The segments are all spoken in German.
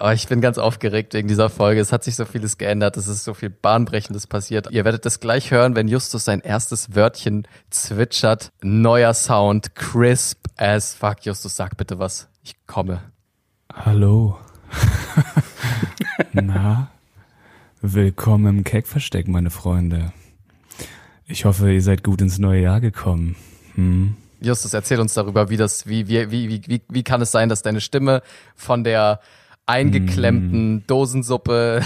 Oh, ich bin ganz aufgeregt wegen dieser Folge. Es hat sich so vieles geändert. Es ist so viel Bahnbrechendes passiert. Ihr werdet das gleich hören, wenn Justus sein erstes Wörtchen zwitschert. Neuer Sound, crisp as fuck. Justus, sag bitte was. Ich komme. Hallo. Na, willkommen im Keckversteck, meine Freunde. Ich hoffe, ihr seid gut ins neue Jahr gekommen. Hm? Justus, erzähl uns darüber, wie das, wie, wie, wie, wie, wie kann es sein, dass deine Stimme von der eingeklemmten mm. Dosensuppe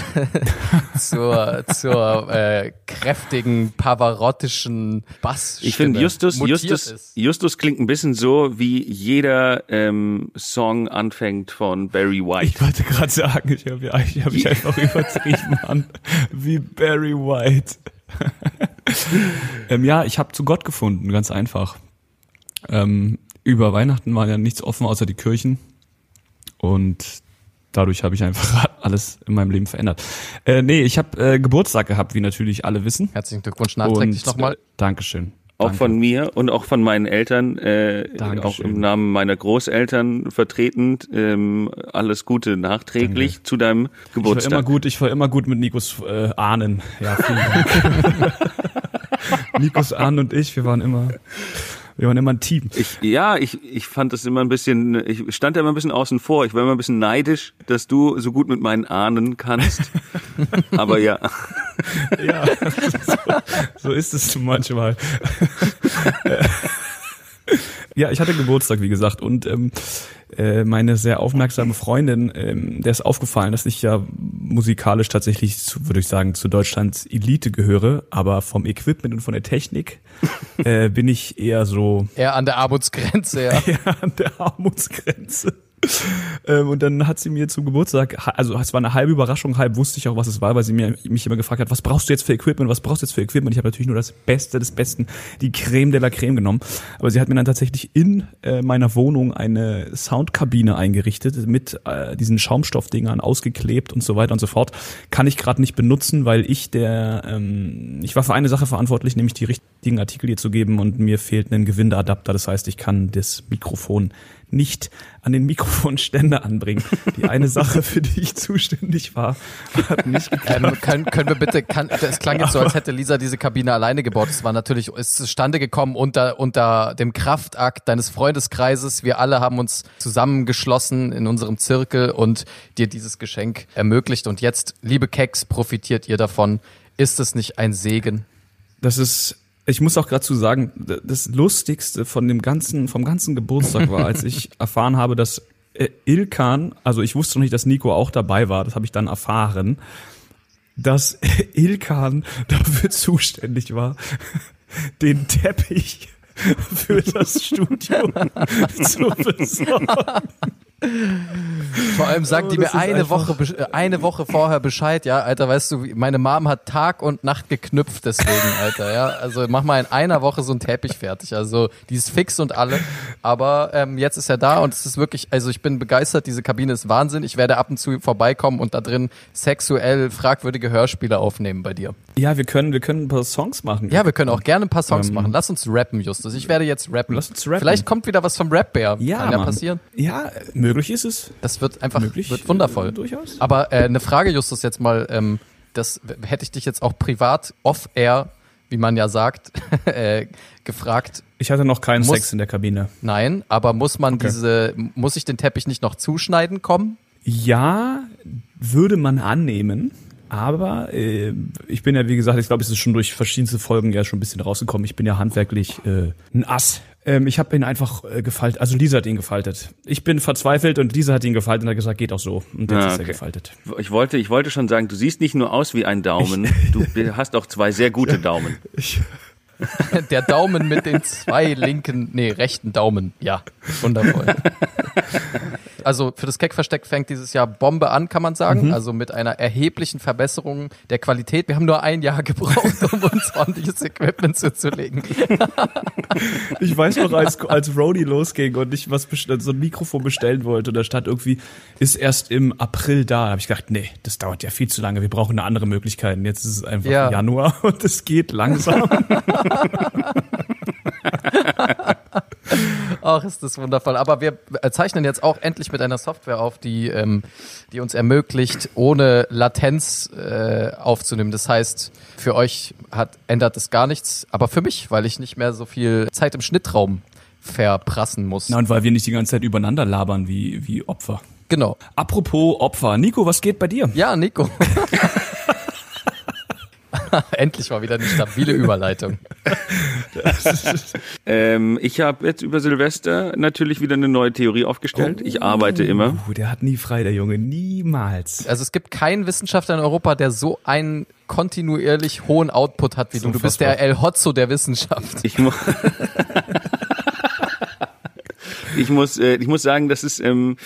zur, zur äh, kräftigen pavarottischen Bass. Ich finde Justus, Justus, ist. Justus klingt ein bisschen so, wie jeder ähm, Song anfängt von Barry White. Ich wollte gerade sagen, ich habe ich hab mich einfach übertrieben an, wie Barry White. ähm, ja, ich habe zu Gott gefunden, ganz einfach. Ähm, über Weihnachten war ja nichts offen außer die Kirchen. Und dadurch habe ich einfach alles in meinem Leben verändert. Äh, nee, ich habe äh, Geburtstag gehabt, wie natürlich alle wissen. Herzlichen Glückwunsch nachträglich nochmal. Äh, Dankeschön. Auch Danke. von mir und auch von meinen Eltern, äh, auch im Namen meiner Großeltern vertretend. Ähm, alles Gute nachträglich Danke. zu deinem Geburtstag. Ich war immer gut, ich war immer gut mit Nikos äh, Ahnen. Ja, vielen Dank. Nikos Ahnen und ich, wir waren immer wir waren immer ein Team. Ich, ja, ich, ich fand das immer ein bisschen, ich stand da immer ein bisschen außen vor. Ich war immer ein bisschen neidisch, dass du so gut mit meinen Ahnen kannst. Aber ja. ja, so, so ist es manchmal. ja, ich hatte Geburtstag, wie gesagt, und ähm, äh, meine sehr aufmerksame Freundin, ähm, der ist aufgefallen, dass ich ja musikalisch tatsächlich, zu, würde ich sagen, zu Deutschlands Elite gehöre, aber vom Equipment und von der Technik äh, bin ich eher so. Eher an der Armutsgrenze, ja. eher an der Armutsgrenze. ähm, und dann hat sie mir zum Geburtstag, also es war eine halbe Überraschung, halb wusste ich auch, was es war, weil sie mir, mich immer gefragt hat, was brauchst du jetzt für Equipment, was brauchst du jetzt für Equipment? Ich habe natürlich nur das Beste des Besten, die Creme de la Creme genommen. Aber sie hat mir dann tatsächlich in äh, meiner Wohnung eine Soundkabine eingerichtet, mit äh, diesen Schaumstoffdingern ausgeklebt und so weiter und so fort. Kann ich gerade nicht benutzen, weil ich der, ähm, ich war für eine Sache verantwortlich, nämlich die richtigen Artikel hier zu geben und mir fehlt ein Gewindeadapter. Das heißt, ich kann das Mikrofon nicht an den Mikrofonständer anbringen. Die eine Sache, für die ich zuständig war, hat nicht geklappt. Ähm, können, können wir bitte, kann, es klang jetzt so, als hätte Lisa diese Kabine alleine gebaut. Es war natürlich, es ist zustande gekommen unter, unter dem Kraftakt deines Freundeskreises. Wir alle haben uns zusammengeschlossen in unserem Zirkel und dir dieses Geschenk ermöglicht. Und jetzt, liebe Keks, profitiert ihr davon. Ist es nicht ein Segen? Das ist ich muss auch gerade zu sagen, das Lustigste von dem ganzen, vom ganzen Geburtstag war, als ich erfahren habe, dass äh, Ilkan, also ich wusste noch nicht, dass Nico auch dabei war, das habe ich dann erfahren, dass Ilkan dafür zuständig war, den Teppich für das Studio zu besorgen. Vor allem sagt oh, die mir eine Woche, äh, eine Woche vorher Bescheid, ja, Alter, weißt du, meine Mom hat Tag und Nacht geknüpft deswegen, Alter, ja. Also mach mal in einer Woche so ein Teppich fertig. Also die ist fix und alle. Aber ähm, jetzt ist er da und es ist wirklich, also ich bin begeistert, diese Kabine ist Wahnsinn. Ich werde ab und zu vorbeikommen und da drin sexuell fragwürdige Hörspiele aufnehmen bei dir. Ja, wir können, wir können ein paar Songs machen. Ja, wir können auch gerne ein paar Songs ähm, machen. Lass uns rappen, Justus. Ich werde jetzt rappen. Lass uns rappen. Vielleicht kommt wieder was vom Rap-Bär. Ja, Kann ja passieren. Ja, möglich ist es. Das wird einfach möglich, wird wundervoll. Äh, durchaus. Aber äh, eine Frage, Justus, jetzt mal, ähm, das hätte ich dich jetzt auch privat off-air, wie man ja sagt, äh, gefragt. Ich hatte noch keinen muss, Sex in der Kabine. Nein, aber muss man okay. diese, muss ich den Teppich nicht noch zuschneiden kommen? Ja, würde man annehmen. Aber äh, ich bin ja, wie gesagt, ich glaube, es ist schon durch verschiedenste Folgen ja schon ein bisschen rausgekommen. Ich bin ja handwerklich äh, ein Ass. Ähm, ich habe ihn einfach äh, gefaltet. Also Lisa hat ihn gefaltet. Ich bin verzweifelt und Lisa hat ihn gefaltet und hat gesagt, geht auch so. Und jetzt ah, ist er gefaltet. Ich wollte, ich wollte schon sagen, du siehst nicht nur aus wie ein Daumen, du hast auch zwei sehr gute Daumen. Ich, Der Daumen mit den zwei linken, nee, rechten Daumen. Ja, wundervoll. Also für das Keckversteck fängt dieses Jahr Bombe an, kann man sagen. Mhm. Also mit einer erheblichen Verbesserung der Qualität. Wir haben nur ein Jahr gebraucht, um uns ordentliches Equipment zuzulegen. Ich weiß noch, als, als Rody losging und ich was so ein Mikrofon bestellen wollte und da stand irgendwie, ist erst im April da. Da habe ich gedacht, nee, das dauert ja viel zu lange. Wir brauchen eine andere Möglichkeit. Und jetzt ist es einfach ja. Januar und es geht langsam. Ach, ist das wundervoll. Aber wir zeichnen jetzt auch endlich mit einer Software auf, die, ähm, die uns ermöglicht, ohne Latenz äh, aufzunehmen. Das heißt, für euch hat, ändert es gar nichts, aber für mich, weil ich nicht mehr so viel Zeit im Schnittraum verprassen muss. Na, und weil wir nicht die ganze Zeit übereinander labern wie, wie Opfer. Genau. Apropos Opfer. Nico, was geht bei dir? Ja, Nico. Endlich mal wieder eine stabile Überleitung. ähm, ich habe jetzt über Silvester natürlich wieder eine neue Theorie aufgestellt. Oh, ich arbeite immer. Oh, der hat nie frei, der Junge. Niemals. Also es gibt keinen Wissenschaftler in Europa, der so einen kontinuierlich hohen Output hat wie du. Du bist der El Hotzo der Wissenschaft. Ich muss ich muss, äh, ich muss sagen, das ist, ähm,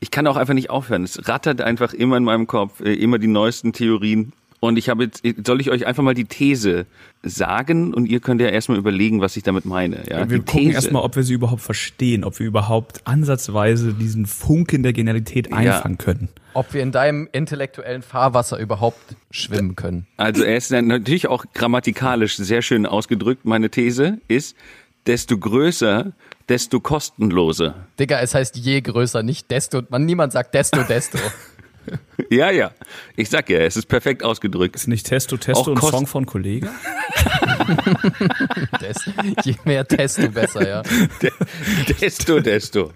ich kann auch einfach nicht aufhören. Es rattert einfach immer in meinem Kopf, äh, immer die neuesten Theorien. Und ich habe jetzt, soll ich euch einfach mal die These sagen und ihr könnt ja erstmal überlegen, was ich damit meine. Ja, wir die gucken erstmal, ob wir sie überhaupt verstehen, ob wir überhaupt ansatzweise diesen Funken der Genialität einfangen ja. können. Ob wir in deinem intellektuellen Fahrwasser überhaupt schwimmen können. Also er ist natürlich auch grammatikalisch sehr schön ausgedrückt. Meine These ist, desto größer, desto kostenloser. Digga, es heißt je größer, nicht desto. Man, niemand sagt desto, desto. ja, ja. Ich sag ja, es ist perfekt ausgedrückt. Ist nicht Testo, Testo ein Song von Kollege? je mehr Testo, besser, ja. desto, desto.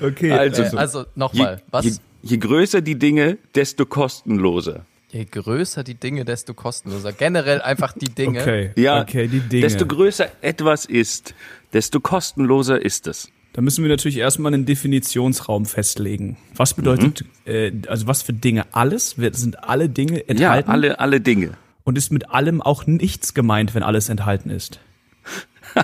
Okay. Also, äh, also nochmal, was? Je, je größer die Dinge, desto kostenloser. Je größer die Dinge, desto kostenloser. Generell einfach die Dinge. Okay, ja, okay, die Dinge. Desto größer etwas ist, desto kostenloser ist es. Da müssen wir natürlich erstmal einen Definitionsraum festlegen. Was bedeutet, mhm. äh, also was für Dinge? Alles? Sind alle Dinge enthalten? Ja, alle, alle Dinge. Und ist mit allem auch nichts gemeint, wenn alles enthalten ist?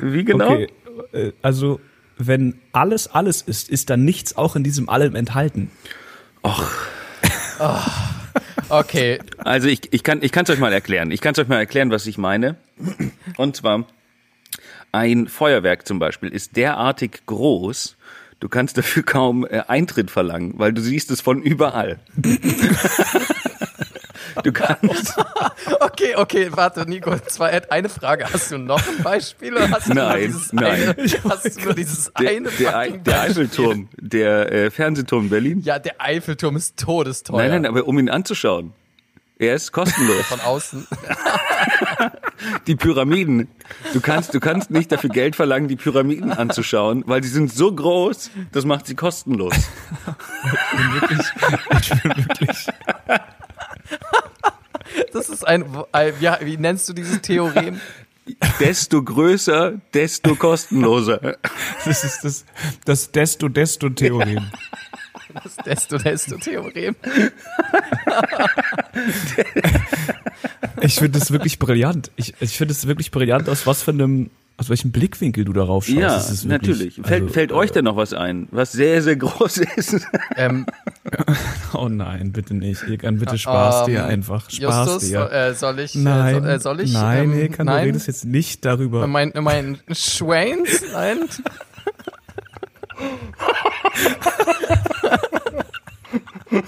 Wie genau? Okay, äh, also wenn alles alles ist, ist dann nichts auch in diesem allem enthalten. Och. Oh. Okay. Also ich, ich kann ich es euch mal erklären. Ich kann es euch mal erklären, was ich meine. Und zwar ein Feuerwerk zum Beispiel ist derartig groß, du kannst dafür kaum äh, Eintritt verlangen, weil du siehst es von überall. Du kannst. okay, okay, warte, Nico, zwar eine Frage. Hast du noch ein Beispiel oder hast du nein, nur nein. Eine, hast du nur dieses der, eine der, der Eiffelturm, der äh, Fernsehturm Berlin? Ja, der Eiffelturm ist todesteuer. Nein, nein, aber um ihn anzuschauen. Er ist kostenlos. Von außen. Die Pyramiden. Du kannst, du kannst nicht dafür Geld verlangen, die Pyramiden anzuschauen, weil die sind so groß, das macht sie kostenlos. Ich bin wirklich, ich bin wirklich. Das ist ein, ja, wie nennst du dieses Theorem? Desto größer, desto kostenloser. Das ist das, das Desto-Desto-Theorem. Das Desto-Desto-Theorem. ich finde das wirklich brillant. Ich, ich finde es wirklich brillant, aus was für einem aus welchem Blickwinkel du darauf schaust. Ja, wirklich, natürlich. Fällt, also, fällt euch denn noch was ein, was sehr, sehr groß ist? Ähm, oh nein, bitte nicht. Egan, bitte Spaß ähm, dir einfach. Spaß Justus, dir. Äh, soll ich? Nein, äh, soll ich? Nein, ähm, Egan, nein? du redest jetzt nicht darüber. Mein, mein Schwains? Nein.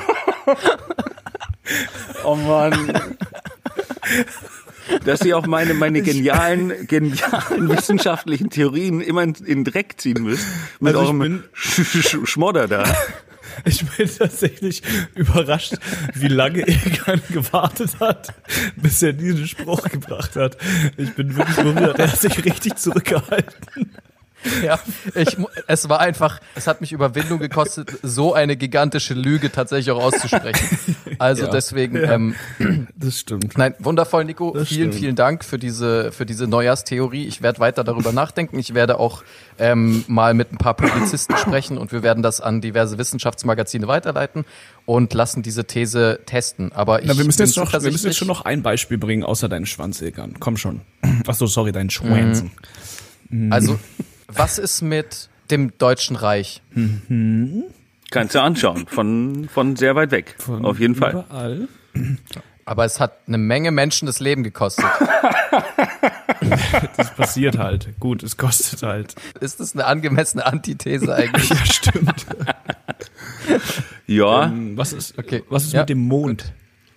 oh Mann dass ihr auch meine, meine genialen, genialen wissenschaftlichen Theorien immer in, in Dreck ziehen müsst. Mit also eurem bin, Sch Sch Schmodder da. Ich bin tatsächlich überrascht, wie lange Egan gewartet hat, bis er diesen Spruch gebracht hat. Ich bin wirklich berührt. Er hat sich richtig zurückgehalten. Ja, ich, es war einfach, es hat mich Überwindung gekostet, so eine gigantische Lüge tatsächlich auch auszusprechen. Also ja, deswegen, ja, ähm, das stimmt. Nein, wundervoll, Nico. Das vielen, stimmt. vielen Dank für diese, für diese Neujahrstheorie. Ich werde weiter darüber nachdenken. Ich werde auch ähm, mal mit ein paar Publizisten sprechen und wir werden das an diverse Wissenschaftsmagazine weiterleiten und lassen diese These testen. Aber ich Na, wir müssen jetzt noch, wir müssen jetzt schon noch ein Beispiel bringen, außer deinen Schwanzegern. Komm schon. Ach so, sorry, deinen Schwanzen. Also was ist mit dem Deutschen Reich? Mhm. Kannst du anschauen, von, von sehr weit weg, von auf jeden Fall. Überall. Aber es hat eine Menge Menschen das Leben gekostet. das passiert halt. Gut, es kostet halt. Ist das eine angemessene Antithese eigentlich? ja, stimmt. ja. Ähm, was ist, okay. was ist ja. mit dem Mond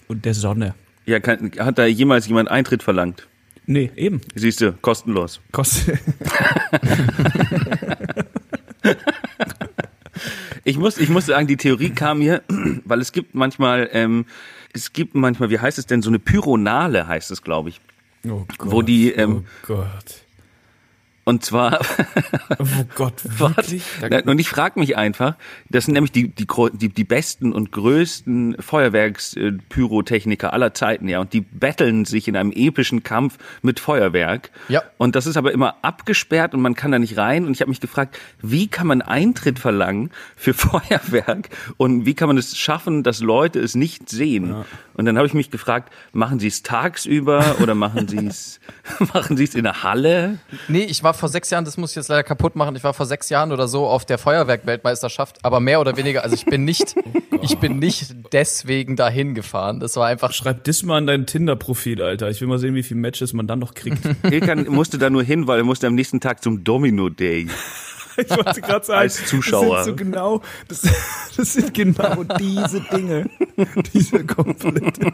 und der Sonne? Ja, kann, hat da jemals jemand Eintritt verlangt? Nee, eben. Siehst du, kostenlos. Kostet. Ich muss, ich muss sagen, die Theorie kam mir, weil es gibt manchmal, ähm, es gibt manchmal, wie heißt es denn, so eine Pyronale heißt es, glaube ich. Oh Gott. Wo die, ähm, oh Gott. Und zwar, Oh Gott, wirklich? Na, und ich frage mich einfach, das sind nämlich die, die, die, die besten und größten Feuerwerkspyrotechniker aller Zeiten, ja, und die betteln sich in einem epischen Kampf mit Feuerwerk. Ja. Und das ist aber immer abgesperrt und man kann da nicht rein. Und ich habe mich gefragt, wie kann man Eintritt verlangen für Feuerwerk und wie kann man es schaffen, dass Leute es nicht sehen? Und dann habe ich mich gefragt, machen sie es tagsüber oder machen sie es, machen sie es in der Halle? Nee, ich war vor sechs Jahren, das muss ich jetzt leider kaputt machen, ich war vor sechs Jahren oder so auf der Feuerwerk-Weltmeisterschaft, aber mehr oder weniger, also ich bin nicht, ich bin nicht deswegen dahin gefahren. Das war einfach, Schreib das mal an dein Tinder-Profil, Alter. Ich will mal sehen, wie viele Matches man dann noch kriegt. Ilkan musste da nur hin, weil er musste am nächsten Tag zum Domino Day. Ich wollte gerade sagen, Als Zuschauer. Das sind so genau, das, das sind genau diese Dinge, diese komplette,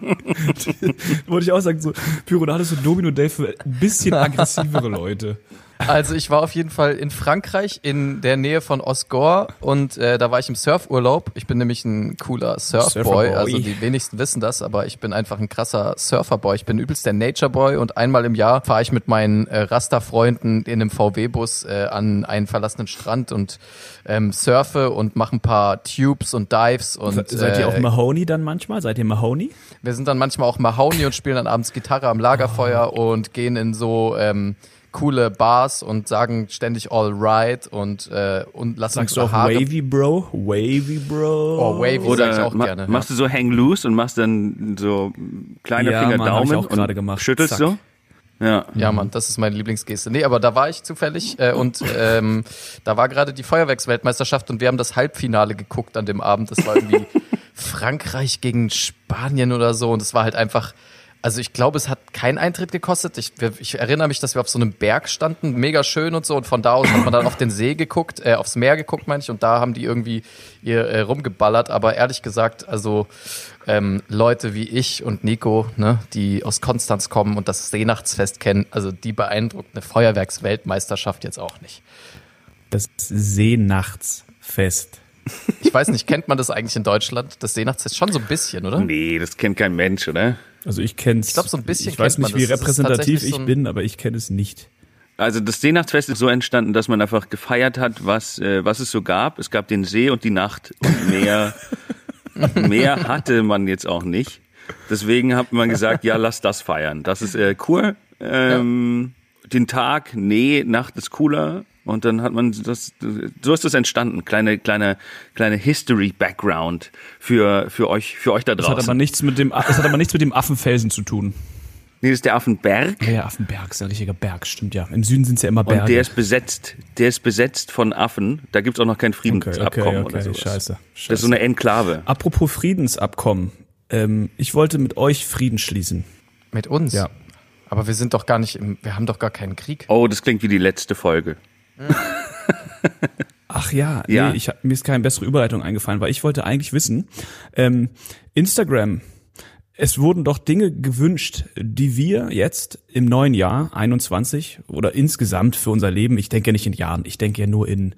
die, wollte ich auch sagen, so Pyronale ist so Domino Day für ein bisschen aggressivere Leute. Also ich war auf jeden Fall in Frankreich in der Nähe von Osgore und äh, da war ich im Surfurlaub. Ich bin nämlich ein cooler Surfboy. Surferboy. Also die wenigsten wissen das, aber ich bin einfach ein krasser Surferboy. Ich bin übelst der Natureboy und einmal im Jahr fahre ich mit meinen äh, Rasterfreunden in einem VW-Bus äh, an einen verlassenen Strand und ähm, surfe und mache ein paar Tubes und Dives und Seid ihr auch äh, Mahoney dann manchmal? Seid ihr Mahoney? wir sind dann manchmal auch Mahoney und spielen dann abends Gitarre am Lagerfeuer und gehen in so ähm, coole Bars und sagen ständig all right und, äh, und lassen Sagst du auch Haare. Wavy Bro? Wavy Bro? Oh, wavy sag Oder ich auch ma gerne. machst du so Hang Loose und machst dann so kleiner Ja, Finger Mann, Daumen auch gerade und gemacht. schüttelst Zack. so? Ja. Ja, Mann, das ist meine Lieblingsgeste. Nee, aber da war ich zufällig äh, und ähm, da war gerade die Feuerwerksweltmeisterschaft und wir haben das Halbfinale geguckt an dem Abend. Das war irgendwie Frankreich gegen Spanien oder so und es war halt einfach, also ich glaube, es hat keinen Eintritt gekostet. Ich, ich erinnere mich, dass wir auf so einem Berg standen, mega schön und so und von da aus hat man dann auf den See geguckt, äh, aufs Meer geguckt, meine ich, und da haben die irgendwie ihr äh, rumgeballert. Aber ehrlich gesagt, also ähm, Leute wie ich und Nico, ne, die aus Konstanz kommen und das Seenachtsfest kennen, also die beeindruckt eine Feuerwerksweltmeisterschaft jetzt auch nicht. Das Seenachtsfest. Ich weiß nicht, kennt man das eigentlich in Deutschland? Das Seenachtsfest schon so ein bisschen, oder? Nee, das kennt kein Mensch, oder? Also ich kenn's. Ich glaub, so ein bisschen Ich weiß nicht, wie das. Repräsentativ ich so bin, aber ich kenne es nicht. Also das Seenachtsfest ist so entstanden, dass man einfach gefeiert hat, was, äh, was es so gab. Es gab den See und die Nacht und mehr, mehr hatte man jetzt auch nicht. Deswegen hat man gesagt, ja, lass das feiern. Das ist äh, cool. Ähm, Den Tag, nee, Nacht ist cooler. Und dann hat man das, so ist das entstanden. Kleine, kleine, kleine History-Background für, für euch, für euch da Das hat draußen. aber nichts mit dem, das hat aber nichts mit dem Affenfelsen zu tun. nee, das ist der Affenberg. Ja, ja, Affenberg ist ein richtiger Berg, stimmt ja. Im Süden sind es ja immer Berge. Und der ist besetzt, der ist besetzt von Affen. Da gibt's auch noch kein okay, Friedensabkommen okay, oder okay, sowas. scheiße. scheiße. Das ist so eine Enklave. Apropos Friedensabkommen. Ähm, ich wollte mit euch Frieden schließen. Mit uns? Ja. Aber wir sind doch gar nicht im, wir haben doch gar keinen Krieg. Oh, das klingt wie die letzte Folge. Ach ja, Ja. Nee, ich, hab- mir ist keine bessere Überleitung eingefallen, weil ich wollte eigentlich wissen, ähm, Instagram, es wurden doch Dinge gewünscht, die wir jetzt im neuen Jahr 21 oder insgesamt für unser Leben, ich denke ja nicht in Jahren, ich denke ja nur in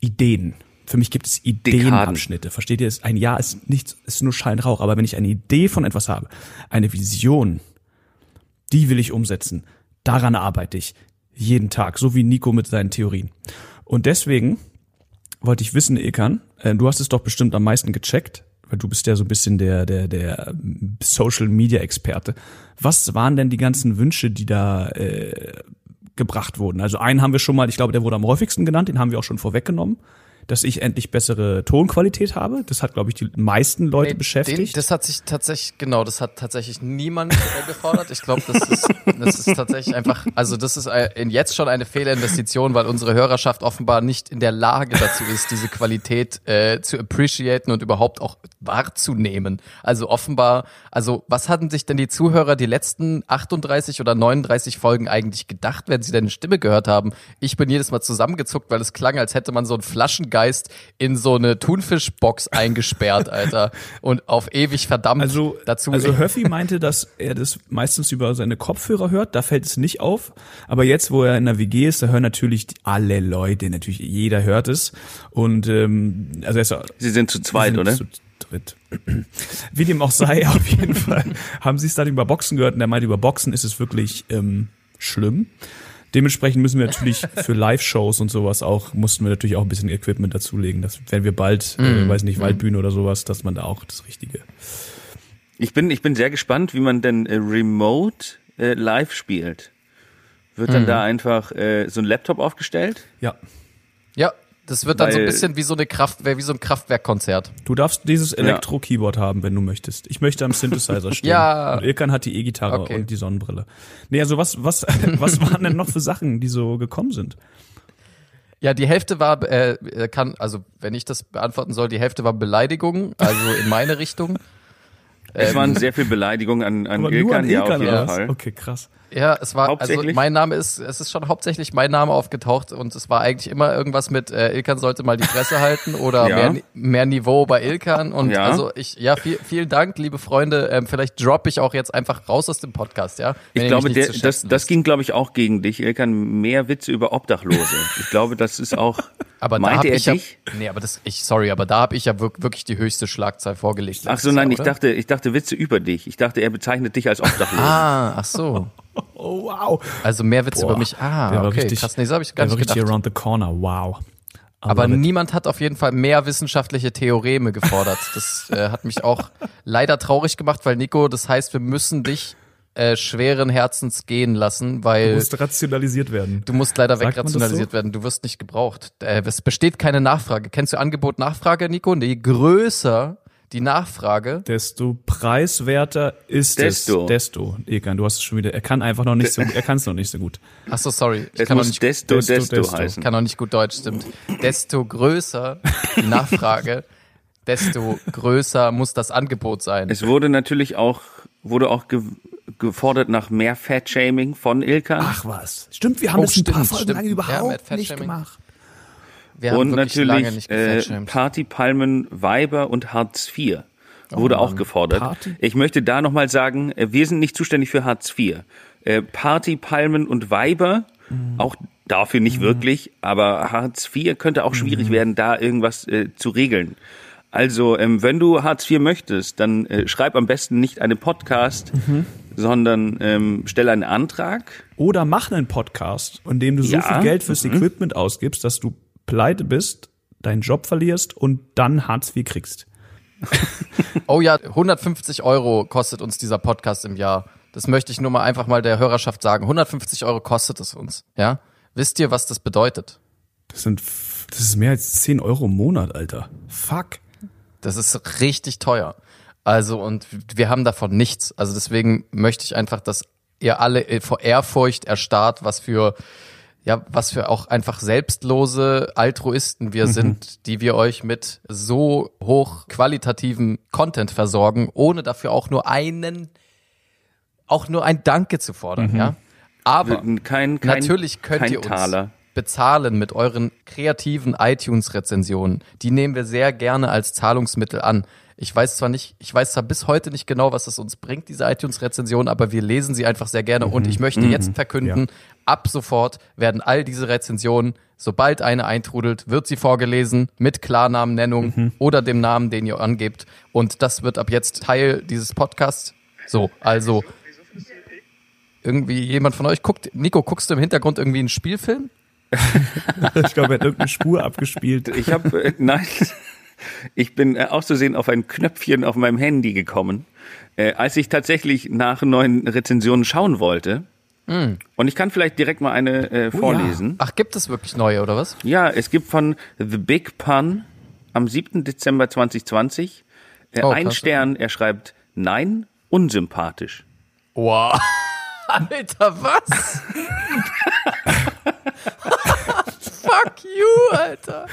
Ideen. Für mich gibt es Ideenabschnitte. Versteht ihr? Es- Ein Jahr ist nichts, ist nur Schein Rauch. Aber wenn ich eine Idee von etwas habe, eine Vision, die will ich umsetzen. Daran arbeite ich jeden Tag, so wie Nico mit seinen Theorien. Und deswegen wollte ich wissen, Ekan, äh, du hast es doch bestimmt am meisten gecheckt, weil du bist ja so ein bisschen der, der, der ähm, Social Media Experte. Was waren denn die ganzen Wünsche, die da äh, gebracht wurden? Also einen haben wir schon mal, ich glaube, der wurde am häufigsten genannt, den haben wir auch schon vorweggenommen, dass ich endlich bessere Tonqualität habe. Das hat, glaube ich, die meisten Leute Nee, beschäftigt. Den, das hat sich tatsächlich, genau, das hat tatsächlich niemand äh, gefordert. Ich glaube, das ist, das ist tatsächlich einfach, also das ist äh, in jetzt schon eine Fehlerinvestition, weil unsere Hörerschaft offenbar nicht in der Lage dazu ist, diese Qualität äh, zu appreciaten und überhaupt auch wahrzunehmen. Also offenbar, also was hatten sich denn die Zuhörer die letzten 38 oder 39 Folgen eigentlich gedacht, wenn sie deine Stimme gehört haben? Ich bin jedes Mal zusammengezuckt, weil es klang, als hätte man so einen Flaschengeist Geist in so eine Thunfischbox eingesperrt, Alter. Und auf ewig verdammt Also, dazu. also Höffi meinte, dass er das meistens über seine Kopfhörer hört, da fällt es nicht auf. Aber jetzt, wo er in der WG ist, da hören natürlich alle Leute, natürlich jeder hört es. Und ähm, also er ist Sie sind zu zweit, sind oder? Zu dritt. Wie dem auch sei, auf jeden Fall haben sie es dann über Boxen gehört und er meinte, über Boxen ist es wirklich ähm, schlimm. Dementsprechend müssen wir natürlich für Live-Shows und sowas auch, mussten wir natürlich auch ein bisschen Equipment dazulegen. Das wenn wir bald, äh, weiß nicht, Waldbühne oder sowas, dass man da auch das Richtige. Ich bin, ich bin sehr gespannt, wie man denn äh, remote äh, live spielt. Wird Mhm. dann da einfach äh, so ein Laptop aufgestellt? Ja. ja, das wird dann so ein bisschen wie so eine Kraftwerk, wie so ein Kraftwerkkonzert. Du darfst dieses Elektro-Keyboard haben, wenn du möchtest. Ich möchte am Synthesizer stehen. Ja. Und Ilkan hat die E-Gitarre Okay. und die Sonnenbrille. Nee, also was, was, was waren denn noch für Sachen, die so gekommen sind? Ja, die Hälfte war, äh, kann, also wenn ich das beantworten soll, die Hälfte war Beleidigung, also in meine Richtung. Es waren sehr viel Beleidigungen an, an Ilkan, ja, auf jeden? Fall. Okay, krass. Ja, es war, also mein Name ist, es ist schon hauptsächlich mein Name aufgetaucht und es war eigentlich immer irgendwas mit, äh, Ilkan sollte mal die Fresse halten oder Ja. mehr, mehr Niveau bei Ilkan und Ja. also ich, ja, viel, vielen Dank, liebe Freunde, ähm, vielleicht droppe ich auch jetzt einfach raus aus dem Podcast, ja. Wenn Ich glaube, der, das, das ging, glaube ich, auch gegen dich. Ilkan, mehr Witze über Obdachlose. Ich glaube, das ist auch. aber da meinte er ich ja, dich? nee, aber das, ich, sorry, aber da habe ich ja wirk- wirklich die höchste Schlagzahl vorgelegt. Ach so, nein, Jahr, ich dachte, ich dachte Witze über dich. Ich dachte, er bezeichnet dich als Obdachlosen. Ah, ach so. Oh, wow. Also mehr Witz Boah, über mich. Ah, der okay, richtig- krass. Nee, so habe ich gar Der war nicht richtig gedacht. around the corner. Wow. Aber niemand hat auf jeden Fall mehr wissenschaftliche Theoreme gefordert. Das äh, hat mich auch leider traurig gemacht, weil Nico, das heißt, wir müssen dich äh, schweren Herzens gehen lassen, weil musste rationalisiert werden. du musst leider Sagt wegrationalisiert werden. Du wirst nicht gebraucht. Äh, es besteht keine Nachfrage. Kennst du Angebot Nachfrage, Nico? Je größer die Nachfrage, Desto preiswerter ist Desto. es. Desto. Ilkan, du hast es schon wieder. Er kann einfach noch nicht so. Er kann es noch nicht so gut. ach so, sorry, ich Es kann noch nicht desto, desto, desto, desto. heißen. kann auch nicht gut Deutsch, stimmt. Desto größer die Nachfrage, desto größer muss das Angebot sein. Es wurde natürlich auch, wurde auch ge gefordert nach mehr Fat-Shaming von Ilkan. Ach was. Stimmt, wir haben Oh, das ein paar stimmt, Folgen stimmt. lang Ja, überhaupt Fat nicht gemacht. Wir haben und natürlich nicht äh, gefettshamed. Partypalmen, Weiber und Hartz IV wurde auch gefordert. Party- Ich möchte da nochmal sagen, äh, wir sind nicht zuständig für Hartz IV. Äh, Partypalmen und Weiber, auch dafür nicht wirklich, aber Hartz IV könnte auch schwierig werden, da irgendwas äh, zu regeln. Also, ähm, wenn du Hartz IV möchtest, dann äh, schreib am besten nicht einen Podcast, sondern ähm, stell einen Antrag. Oder mach einen Podcast, in dem du so Ja. viel Geld fürs Mhm. Equipment ausgibst, dass du pleite bist, deinen Job verlierst und dann Hartz IV kriegst. Oh ja, 150 Euro kostet uns dieser Podcast im Jahr. Das möchte ich nur mal einfach mal der Hörerschaft sagen. 150 Euro kostet es uns. Ja? Wisst ihr, was das bedeutet? Das sind, das ist mehr als 10 Euro im Monat, Alter. Fuck. Das ist richtig teuer. Also, und wir haben davon nichts. Also deswegen möchte ich einfach, dass ihr alle vor Ehrfurcht erstarrt, was für, ja, was für auch einfach selbstlose Altruisten wir sind, die wir euch mit so hoch qualitativen Content versorgen, ohne dafür auch nur einen, auch nur ein Danke zu fordern, ja. Aber Kein, kein, Natürlich könnt kein ihr uns Taler. bezahlen mit euren kreativen iTunes-Rezensionen. Die nehmen wir sehr gerne als Zahlungsmittel an. Ich weiß zwar nicht, ich weiß zwar bis heute nicht genau, was es uns bringt, diese iTunes-Rezensionen, aber wir lesen sie einfach sehr gerne. Und ich möchte jetzt verkünden, ab sofort werden all diese Rezensionen, sobald eine eintrudelt, wird sie vorgelesen mit Klarnamennennung oder dem Namen, den ihr angebt. Und das wird ab jetzt Teil dieses Podcasts. So, also irgendwie jemand von euch guckt, Nico, guckst du im Hintergrund irgendwie einen Spielfilm? Ich glaube, er hat irgendeine Spur abgespielt. Ich habe, äh, nein, ich bin äh, auszusehen auf ein Knöpfchen auf meinem Handy gekommen, äh, als ich tatsächlich nach neuen Rezensionen schauen wollte. Und ich kann vielleicht direkt mal eine äh, vorlesen. Ach, gibt es wirklich neue oder was? ja. es gibt von The Big Pun am 7. Dezember 2020 äh, Oh, ein krass. Stern, er schreibt, nein, unsympathisch. Wow. Alter, was? Fuck you, Alter.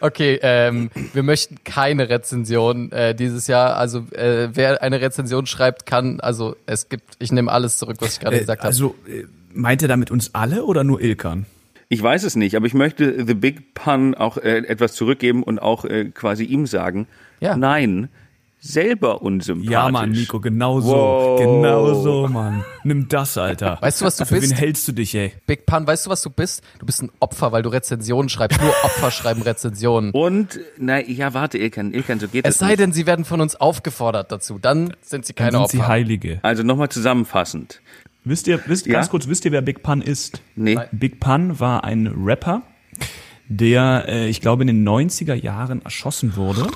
Okay, ähm, wir möchten keine Rezension äh, dieses Jahr. Also äh, wer eine Rezension schreibt, kann, also es gibt, ich nehme alles zurück, was ich gerade Äh, gesagt habe. also, äh, meint er damit uns alle oder nur Ilkan? Ich weiß es nicht, aber ich möchte The Big Pun auch äh, etwas zurückgeben und auch äh, quasi ihm sagen, Ja. nein, selber unsympathisch. Ja, Mann, Nico, genau so. Wow. Genau so, Mann. Nimm das, Alter. Weißt du, was du Für bist? wen hältst du dich, ey? Big Pun, weißt du, was du bist? Du bist ein Opfer, weil du Rezensionen schreibst. Nur Opfer schreiben Rezensionen. Und, na, ja, warte, Ilkan, Ilkan, so geht Es es sei nicht. denn, sie werden von uns aufgefordert dazu. Dann sind sie Dann keine sind sie Opfer. Heilige. Also nochmal zusammenfassend. Wisst ihr, wisst, Ja? ganz kurz, wisst ihr, wer Big Pun ist? Nee. Nein. Big Pun war ein Rapper, der, äh, ich glaube, in den 90er Jahren erschossen wurde.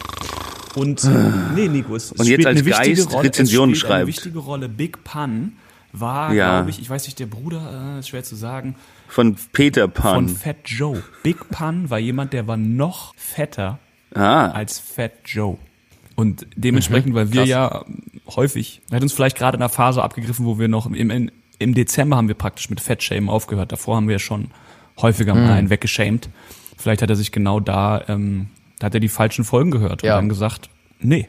Und, äh, nee, Nico, es, es Und jetzt spielt als eine wichtige Geist Rolle, Rezensionen es spielt eine schreibt. wichtige Rolle. Big Pun war, Ja. glaube ich, ich weiß nicht, der Bruder, äh, ist schwer zu sagen, Von Peter von Pan. Fat Joe. Big Pun war jemand, der war noch fetter Ah, als Fat Joe. Und dementsprechend, weil wir krass. ja ähm, häufig, er hat uns vielleicht gerade in einer Phase abgegriffen, wo wir noch im, im Dezember haben wir praktisch mit Fat Shame aufgehört. Davor haben wir schon häufiger mal einen weggeshamed. Vielleicht hat er sich genau da, ähm, da hat er die falschen Folgen gehört Ja. und dann gesagt, nee,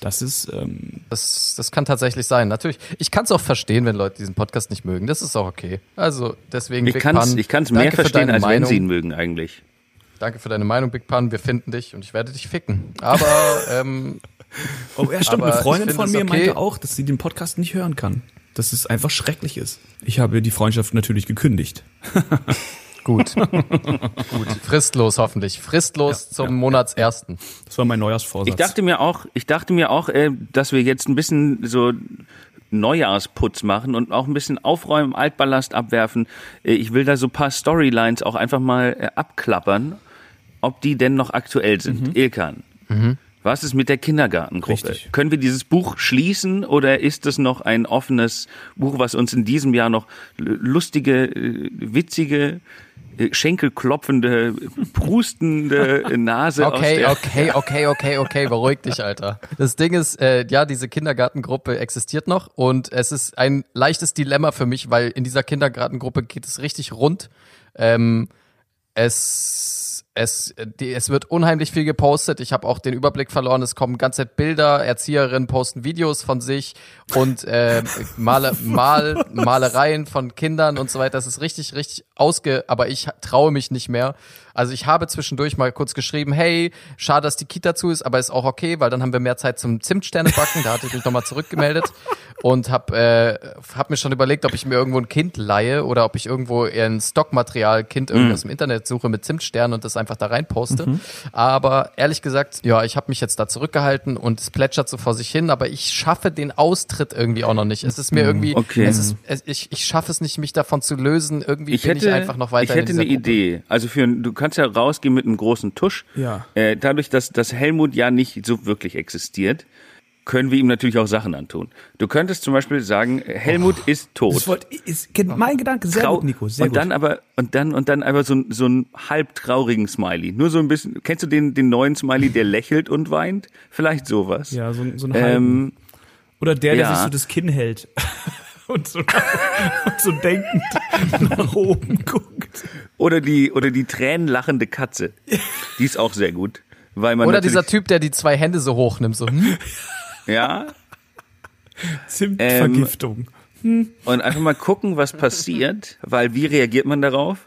das ist, ähm, Das, das kann tatsächlich sein. Natürlich. Ich kann es auch verstehen, wenn Leute diesen Podcast nicht mögen. Das ist auch okay. Also deswegen ich Big kann's, Pun. ich kann's mehr für verstehen, als wenn Meinung. sie ihn mögen eigentlich. Danke für deine Meinung, Big Pun. Wir finden dich und ich werde dich ficken. Aber ähm, oh ja, stimmt, Aber eine Freundin von mir es okay. meinte auch, dass sie den Podcast nicht hören kann. Dass es einfach schrecklich ist. Ich habe die Freundschaft natürlich gekündigt. gut. gut. Fristlos hoffentlich. Fristlos zum Monatsersten. Das war mein Neujahrsvorsatz. Ich dachte mir auch, ich dachte mir auch, äh, dass wir jetzt ein bisschen so Neujahrsputz machen und auch ein bisschen aufräumen, Altballast abwerfen. Äh, ich will da so ein paar Storylines auch einfach mal äh, abklappern, ob die denn noch aktuell sind. Mhm. Ilkan. Was ist mit der Kindergartengruppe? Richtig. Können wir dieses Buch schließen oder ist es noch ein offenes Buch, was uns in diesem Jahr noch lustige, äh, witzige, schenkelklopfende, prustende Nase aus Okay, der okay, okay, okay, okay, beruhig dich, Alter. Das Ding ist, äh, ja, diese Kindergartengruppe existiert noch und es ist ein leichtes Dilemma für mich, weil in dieser Kindergartengruppe geht es richtig rund. Ähm, es, es, die, es wird unheimlich viel gepostet. Ich habe auch den Überblick verloren. Es kommen ganze Zeit Bilder. Erzieherinnen posten Videos von sich und äh, Male, Mal, Malereien von Kindern und so weiter. Das ist richtig, richtig ausge. Aber ich traue mich nicht mehr. Also ich habe zwischendurch mal kurz geschrieben, hey, schade, dass die Kita zu ist, aber ist auch okay, weil dann haben wir mehr Zeit zum Zimtsternebacken. Da hatte ich mich nochmal zurückgemeldet und habe äh, hab mir schon überlegt, ob ich mir irgendwo ein Kind leihe oder ob ich irgendwo eher ein Stockmaterial Kind irgendwie aus dem Internet suche mit Zimtsternen und das einfach da rein poste. Aber ehrlich gesagt, ja, ich habe mich jetzt da zurückgehalten und es plätschert so vor sich hin, aber ich schaffe den Austritt irgendwie auch noch nicht. Es ist mir irgendwie, Okay. es ist, es, ich, ich schaffe es nicht, mich davon zu lösen. Irgendwie Ich bin hätte, ich einfach noch weiter ich hätte in eine Gruppe. Idee. Also für du kannst ja rausgehen mit einem großen Tusch. Ja. Äh, dadurch, dass, dass Helmut ja nicht so wirklich existiert, können wir ihm natürlich auch Sachen antun. Du könntest zum Beispiel sagen, Helmut ist tot. Das wollte, ist mein Gedanke, sehr Trau- gut, Nico, sehr und gut. dann aber und dann und dann einfach so, ein- so einen halb traurigen Smiley. Nur so ein bisschen. Kennst du den den neuen Smiley, der lächelt und weint? Vielleicht sowas. ja, so, ein- so ein. Ähm, Oder der, der ja. sich so das Kinn hält. und, so, und so denkend nach oben guckt. oder die oder die tränenlachende Katze. Die ist auch sehr gut, weil man Oder dieser Typ, der die zwei Hände so hochnimmt, so, hm? ja Zimtvergiftung. und einfach mal gucken, was passiert, weil wie reagiert man darauf?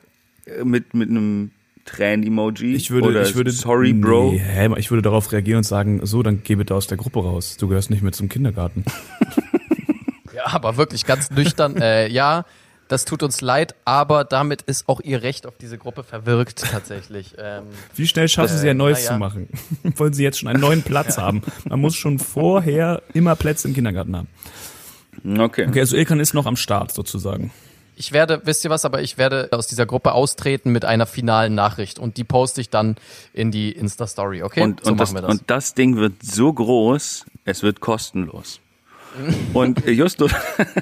Mit mit einem Tränen-Emoji ich würde, oder ich würde, Sorry, Bro. Nee, hä, ich würde darauf reagieren und sagen, so, dann geh bitte aus der Gruppe raus. Du gehörst nicht mehr zum Kindergarten. Ja, aber wirklich ganz nüchtern. Äh, ja, das tut uns leid, aber damit ist auch ihr Recht auf diese Gruppe verwirkt tatsächlich. Ähm, Wie schnell schaffen Äh, Sie ein neues ja. zu machen? Wollen Sie jetzt schon einen neuen Platz haben? Man muss schon vorher immer Plätze im Kindergarten haben. Okay. Okay, also Ilkan ist noch am Start sozusagen. ich werde, wisst ihr was, aber ich werde aus dieser Gruppe austreten mit einer finalen Nachricht und die poste ich dann in die Insta-Story, okay? Und, so und, das, machen wir das. und das Ding wird so groß, es wird kostenlos. Und Justus,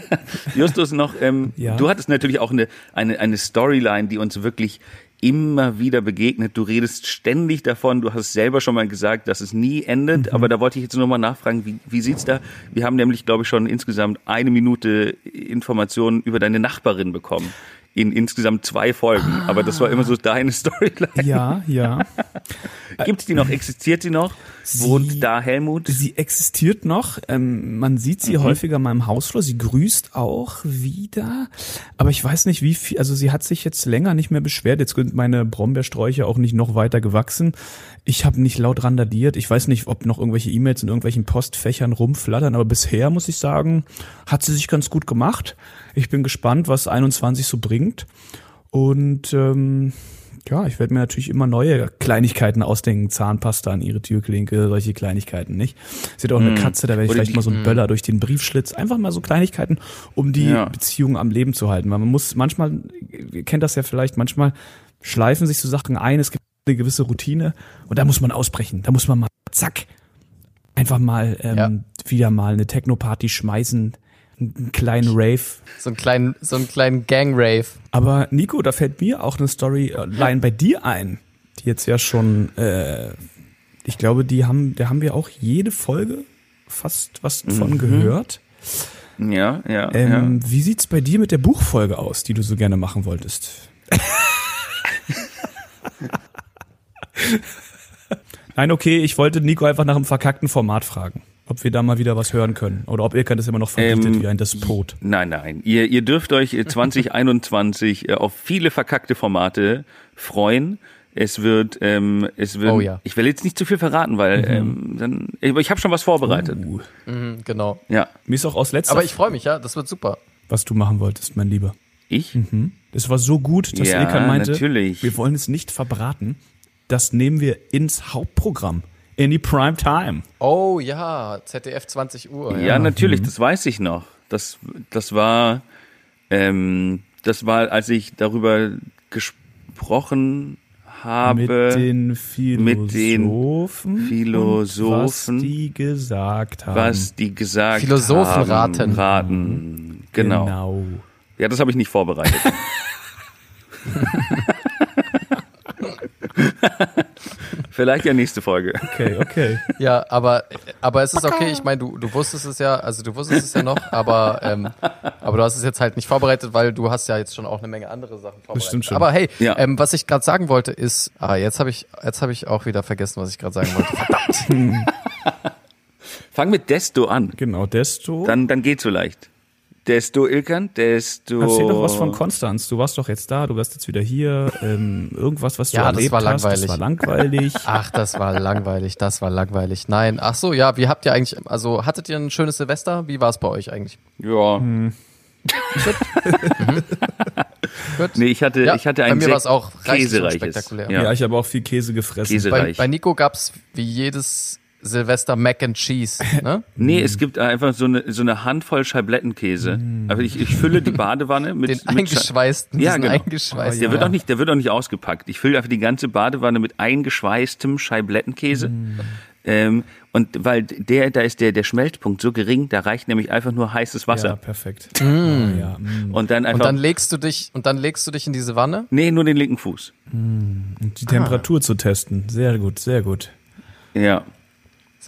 Justus noch, ähm, Ja. du hattest natürlich auch eine, eine, eine Storyline, die uns wirklich immer wieder begegnet. Du redest ständig davon, du hast selber schon mal gesagt, dass es nie endet, aber da wollte ich jetzt nochmal nachfragen, wie, wie sieht's da? Wir haben nämlich, glaube ich, schon insgesamt eine Minute Informationen über deine Nachbarin bekommen. In insgesamt zwei Folgen. Aber das war immer so deine Storyline. Ja, ja. Gibt's die noch? Existiert sie noch? Wohnt Sie- da Helmut? Sie existiert noch. Ähm, man sieht sie häufiger mal im Hausflur. Sie grüßt auch wieder. Aber ich weiß nicht, wie viel. Also sie hat sich jetzt länger nicht mehr beschwert. Jetzt sind meine Brombeersträuche auch nicht noch weiter gewachsen. Ich habe nicht laut randaliert. Ich weiß nicht, ob noch irgendwelche E-Mails in irgendwelchen Postfächern rumflattern. Aber bisher muss ich sagen, hat sie sich ganz gut gemacht. Ich bin gespannt, was 21 so bringt. Und ähm, ja, ich werde mir natürlich immer neue Kleinigkeiten ausdenken. Zahnpasta an ihre Türklinke, solche Kleinigkeiten, nicht? Sie hat auch eine Katze, da werde ich Oder vielleicht die- mal so einen Böller durch den Briefschlitz. Einfach mal so Kleinigkeiten, um die Ja. Beziehung am Leben zu halten. Weil man muss manchmal, ihr kennt das ja vielleicht, manchmal schleifen sich so Sachen ein, es gibt eine gewisse Routine und da muss man ausbrechen. Da muss man mal, zack, einfach mal ähm, Ja. wieder mal eine Techno-Party schmeißen, einen kleinen Rave. So einen kleinen, so einen kleinen Gang-Rave. Aber Nico, da fällt mir auch eine Storyline bei dir ein, die jetzt ja schon, äh, ich glaube, die haben, da haben wir auch jede Folge fast was von gehört. Ja, ja, Ähm, Wie sieht's bei dir mit der Buchfolge aus, die du so gerne machen wolltest? Nein, okay, ich wollte Nico einfach nach einem verkackten Format fragen. Ob wir da mal wieder was hören können. Oder ob Ilkan das immer noch verbietet Ähm, wie ein Despot. Nein, nein. Ihr, ihr dürft euch äh, 2021 äh, auf viele verkackte Formate freuen. Es wird, ähm, es wird. Oh ja. Ich will jetzt nicht zu viel verraten, weil ähm, dann. Aber ich habe schon was vorbereitet. Uh, Mhm, genau. Ja, mir ist auch aus letzter, Aber ich freue mich, ja, das wird super. was du machen wolltest, mein Lieber. ich. Das war so gut, dass Ja, Ilkan meinte, natürlich. wir wollen es nicht verbraten. Das nehmen wir ins Hauptprogramm, in die Prime Time. Oh ja, ZDF 20 Uhr. Ja, natürlich, das weiß ich noch. Das, das war, ähm, das war, als ich darüber gesprochen habe. mit den Philosophen, mit den Philosophen, was die gesagt haben. was die gesagt Philosophen haben. raten. Raten. Genau. genau. Ja, das habe ich nicht vorbereitet. Vielleicht ja nächste Folge. Okay, okay. Ja, aber, aber es ist okay. Ich meine, du, du wusstest es ja, also du wusstest es ja noch, aber, ähm, aber du hast es jetzt halt nicht vorbereitet, weil du hast ja jetzt schon auch eine Menge andere Sachen vorbereitet. stimmt schon. Aber hey, Ja. ähm, was ich gerade sagen wollte ist, ah, jetzt habe ich, jetzt habe ich auch wieder vergessen, was ich gerade sagen wollte. Verdammt. Fang mit Desto an. Genau, desto. Dann, dann geht's so leicht. Desto Ilkan, desto. Erzähl doch was von Konstanz. Du warst doch jetzt da, du warst jetzt wieder hier. Ähm, irgendwas, was du Ja, das erlebt war hast, das langweilig. war langweilig. Ach, das war langweilig, das war langweilig. Nein, ach so, ja, wie habt ihr eigentlich, also hattet ihr ein schönes Silvester? Wie war es bei euch eigentlich? Ja. Gut. Nee, ich hatte, Ja, ich hatte bei ein mir sehr war's auch käsereiches. unspektakulär. Ja. ja, ich habe auch viel Käse gefressen. Käse- Bei, bei Nico gab's wie jedes Silvester Mac and Cheese, ne? Nee, es gibt einfach so eine, so eine Handvoll Scheiblettenkäse. Also ich, ich fülle die Badewanne mit, Den mit eingeschweißten, Ja, genau. eingeschweißten. Der wird auch nicht, der wird auch nicht ausgepackt. Ich fülle einfach die ganze Badewanne mit eingeschweißtem Scheiblettenkäse. Ähm, und weil der, da ist der, der Schmelzpunkt so gering, da reicht nämlich einfach nur heißes ja, Wasser. perfekt. Oh, ja, mm. Und dann Und einfach, dann legst du dich, und dann legst du dich in diese Wanne. nee, nur den linken Fuß. Und die Temperatur zu testen. Sehr gut, sehr gut. Ja.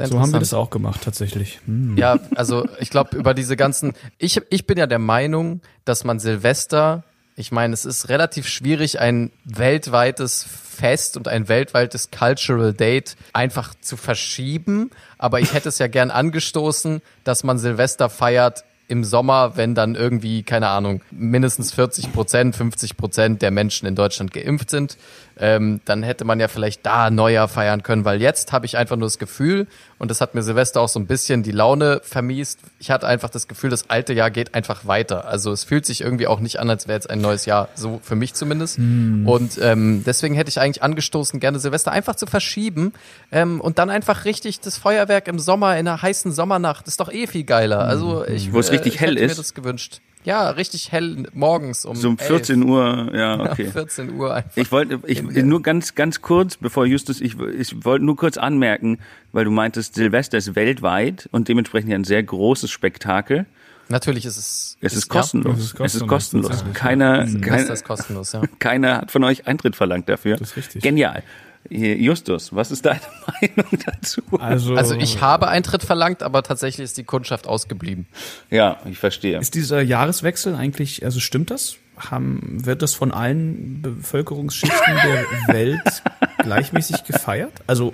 So haben wir das auch gemacht, tatsächlich. Hm. Ja, also ich glaube über diese ganzen. Ich ich bin ja der Meinung, dass man Silvester. Ich meine, es ist relativ schwierig, ein weltweites Fest und ein weltweites Cultural Date einfach zu verschieben. Aber ich hätte es ja gern angestoßen, dass man Silvester feiert im Sommer, wenn dann irgendwie, keine Ahnung, mindestens 40 Prozent, 50 Prozent der Menschen in Deutschland geimpft sind, ähm, dann hätte man ja vielleicht da Neujahr feiern können, weil jetzt habe ich einfach nur das Gefühl, und das hat mir Silvester auch so ein bisschen die Laune vermiest, ich hatte einfach das Gefühl, das alte Jahr geht einfach weiter. Also es fühlt sich irgendwie auch nicht an, als wäre jetzt ein neues Jahr, so für mich zumindest. Und ähm, deswegen hätte ich eigentlich angestoßen, gerne Silvester einfach zu verschieben ähm, und dann einfach richtig das Feuerwerk im Sommer, in einer heißen Sommernacht, ist doch eh viel geiler. Also ich, Wo es richtig ich hell hätte mir ist. das gewünscht. Ja, richtig hell morgens um, So um 11. 14 Uhr, ja, Ja, okay. 14 Uhr einfach. Ich wollte, ich nur ganz, ganz kurz, bevor Justus, ich, ich wollte nur kurz anmerken, weil du meintest, Silvester ist weltweit und dementsprechend ja ein sehr großes Spektakel. Natürlich ist es. Es ist ja, kostenlos. es ist Es ist kostenlos, kostenlos. Keiner, keiner, ist kostenlos, ja. keiner hat von euch Eintritt verlangt dafür. Das ist richtig. Genial. Justus, was ist deine Meinung dazu? Also, Also ich habe Eintritt verlangt, aber tatsächlich ist die Kundschaft ausgeblieben. Ja, ich verstehe. Ist dieser Jahreswechsel eigentlich, also stimmt das? haben, wird das von allen Bevölkerungsschichten der Welt gleichmäßig gefeiert? Also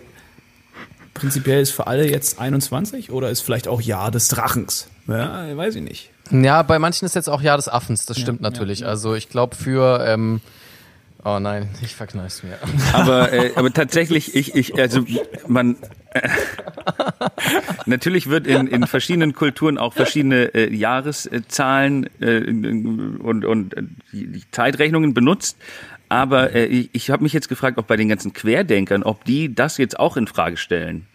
prinzipiell ist für alle jetzt 21 oder ist vielleicht auch Jahr des Drachens? Ja, weiß ich nicht. Ja, bei manchen ist jetzt auch Jahr des Affens, das stimmt natürlich. Ja, ja. Also ich glaube für ähm, Oh nein, ich verkneif's mir. Aber, äh, aber tatsächlich, ich, ich, also man äh, natürlich wird in, in verschiedenen Kulturen auch verschiedene äh, Jahreszahlen äh, und, und äh, Zeitrechnungen benutzt. Aber äh, ich, ich habe mich jetzt gefragt, ob bei den ganzen Querdenkern, ob die das jetzt auch in Frage stellen.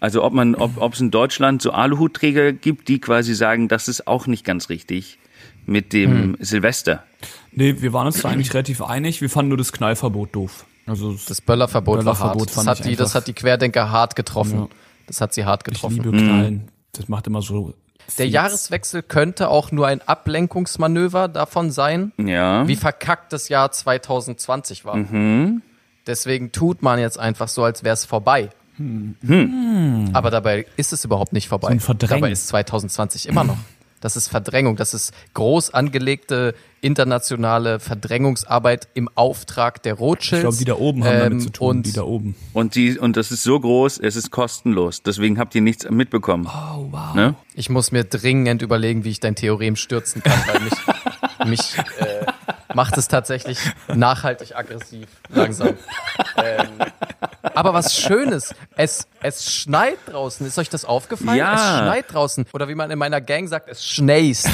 Also ob man, ob es in Deutschland so Aluhutträger gibt, die quasi sagen, das ist auch nicht ganz richtig mit dem hm. Silvester. Nee, wir waren uns da eigentlich relativ einig. Wir fanden nur das Knallverbot doof. Also das Böllerverbot, Böllerverbot war hart. Das hat, die, das hat die Querdenker hart getroffen. Ja. Das hat sie hart getroffen. Ich liebe Knallen. Das macht immer so. Der Jahreswechsel könnte auch nur ein Ablenkungsmanöver davon sein, ja. wie verkackt das Jahr 2020 war. Mhm. Deswegen tut man jetzt einfach so, als wäre es vorbei. Hm. Aber dabei ist es überhaupt nicht vorbei. So dabei ist 2020 immer noch. Das ist Verdrängung. Das ist groß angelegte internationale Verdrängungsarbeit im Auftrag der Rothschilds. Ich glaube, die da oben haben ähm, damit zu tun. Und, die da oben. Und die und das ist so groß, es ist kostenlos. Deswegen habt ihr nichts mitbekommen. Oh wow. Ne? Ich muss mir dringend überlegen, wie ich dein Theorem stürzen kann, weil mich mich äh, macht es tatsächlich nachhaltig aggressiv, langsam. Ähm, aber was Schönes, es, es schneit draußen. Ist euch das aufgefallen? Ja. Es schneit draußen. Oder wie man in meiner Gang sagt, es schnäst.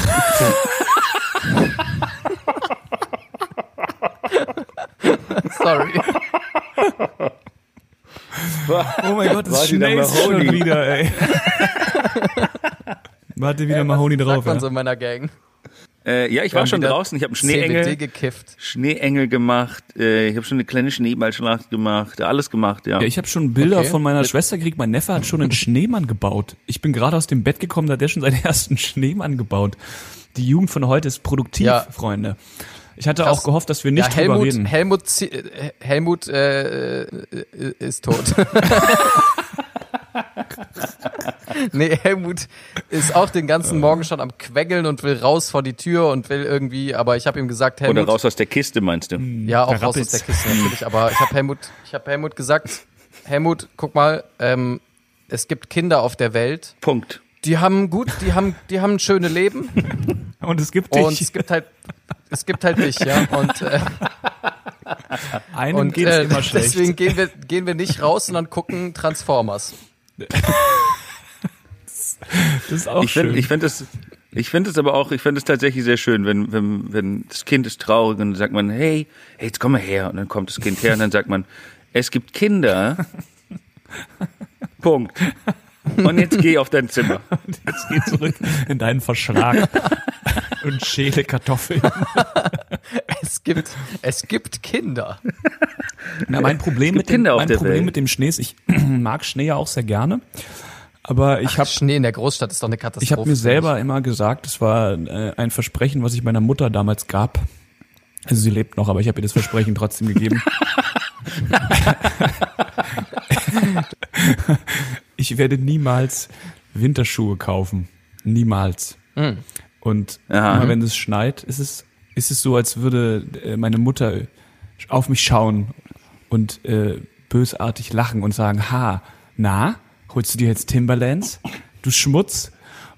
Sorry. Oh mein Gott, das schnäst schon wieder, ey. Warte wieder Mahoney drauf. Sagt man ja. so in meiner Gang. Äh, ja, ich war schon draußen. Ich habe Schneeengel, gekifft. Schneeengel gemacht. Äh, ich habe schon eine kleine Schneeballschlacht gemacht. Alles gemacht, ja. ja ich habe schon Bilder okay. von meiner Schwester gekriegt. Mein Neffe hat schon einen Schneemann gebaut. Ich bin gerade aus dem Bett gekommen, da hat der schon seinen ersten Schneemann gebaut. Die Jugend von heute ist produktiv, ja. Freunde. Ich hatte Krass. auch gehofft, dass wir nicht ja, Helmut, drüber reden. Helmut, Helmut äh, äh, ist tot. nee, Helmut ist auch den ganzen Morgen schon am Quengeln und will raus vor die Tür und will irgendwie, aber ich habe ihm gesagt, Helmut. Oder raus aus der Kiste, meinst du? Ja, auch raus aus der Kiste natürlich. Aber ich habe Helmut, ich habe Helmut gesagt, Helmut, guck mal, ähm, es gibt Kinder auf der Welt. Punkt. Die haben gut, die haben, die haben ein schönes Leben. Und es gibt dich. Und es gibt halt, es gibt halt dich, ja. Und äh, einem und, geht's äh, immer schlecht. Deswegen gehen wir, gehen wir nicht raus, sondern gucken Transformers. Das ist auch ich schön. Find, ich finde es, ich finde es aber auch, ich finde es tatsächlich sehr schön, wenn, wenn, wenn das Kind ist traurig und dann sagt man, hey, hey, jetzt komm mal her. Und dann kommt das Kind her und dann sagt man, es gibt Kinder. Punkt. Und jetzt geh auf dein Zimmer. Und jetzt geh zurück in deinen Verschlag und schäle Kartoffeln. Es gibt, es gibt Kinder. Na, mein Problem, mit dem, mein Problem mit dem Schnee ist, ich mag Schnee ja auch sehr gerne. Aber ich habe Schnee in der Großstadt ist doch eine Katastrophe. Ich habe mir selber immer gesagt, es war äh, ein Versprechen, was ich meiner Mutter damals gab. Also sie lebt noch, aber ich habe ihr das Versprechen trotzdem gegeben. ich werde niemals Winterschuhe kaufen. Niemals. Mhm. Und Aha. immer wenn es schneit, ist es, ist es so, als würde äh, meine Mutter auf mich schauen und äh, bösartig lachen und sagen, ha, na, holst du dir jetzt Timberlands? Du Schmutz?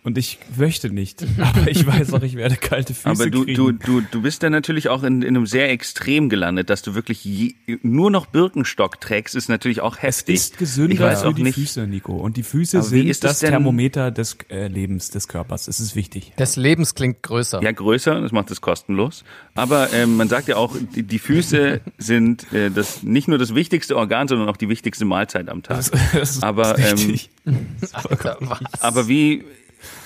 Und ich möchte nicht. Aber ich weiß auch, ich werde kalte Füße Aber du, kriegen. du, du, du bist dann natürlich auch in, in einem sehr Extrem gelandet, dass du wirklich je, nur noch Birkenstock trägst, ist natürlich auch heftig. Es ist gesünder für die nicht. Füße, Nico. Und die Füße Aber sind das, das Thermometer des äh, Lebens, des Körpers. Es ist wichtig. Des Lebens klingt größer. Ja, größer, das macht es kostenlos. Aber ähm, man sagt ja auch, die, die Füße sind äh, das nicht nur das wichtigste Organ, sondern auch die wichtigste Mahlzeit am Tag. Das, das ist aber, ähm, Alter, aber wie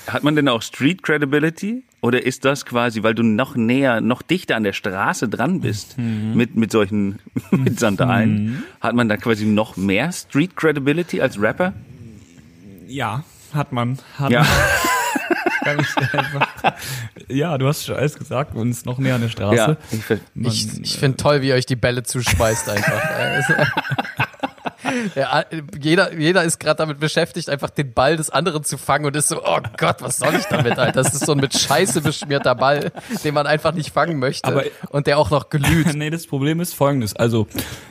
hat man denn auch Street Credibility? Oder ist das quasi, weil du noch näher, noch dichter an der Straße dran bist mhm. mit, mit solchen, mit Sandalen, mhm. hat man da quasi noch mehr Street Credibility als Rapper? Ja, hat man. Hat ja. Man. ja, du hast schon alles gesagt, und ist noch näher an der Straße. Ja, ich, ich, ich finde toll, wie ihr euch die Bälle zuschmeißt einfach. Ja, jeder, jeder ist gerade damit beschäftigt, einfach den Ball des anderen zu fangen und ist so, oh Gott, was soll ich damit, Alter? Das ist so ein mit Scheiße beschmierter Ball, den man einfach nicht fangen möchte Aber- und der auch noch glüht. nee, das Problem ist folgendes. Also,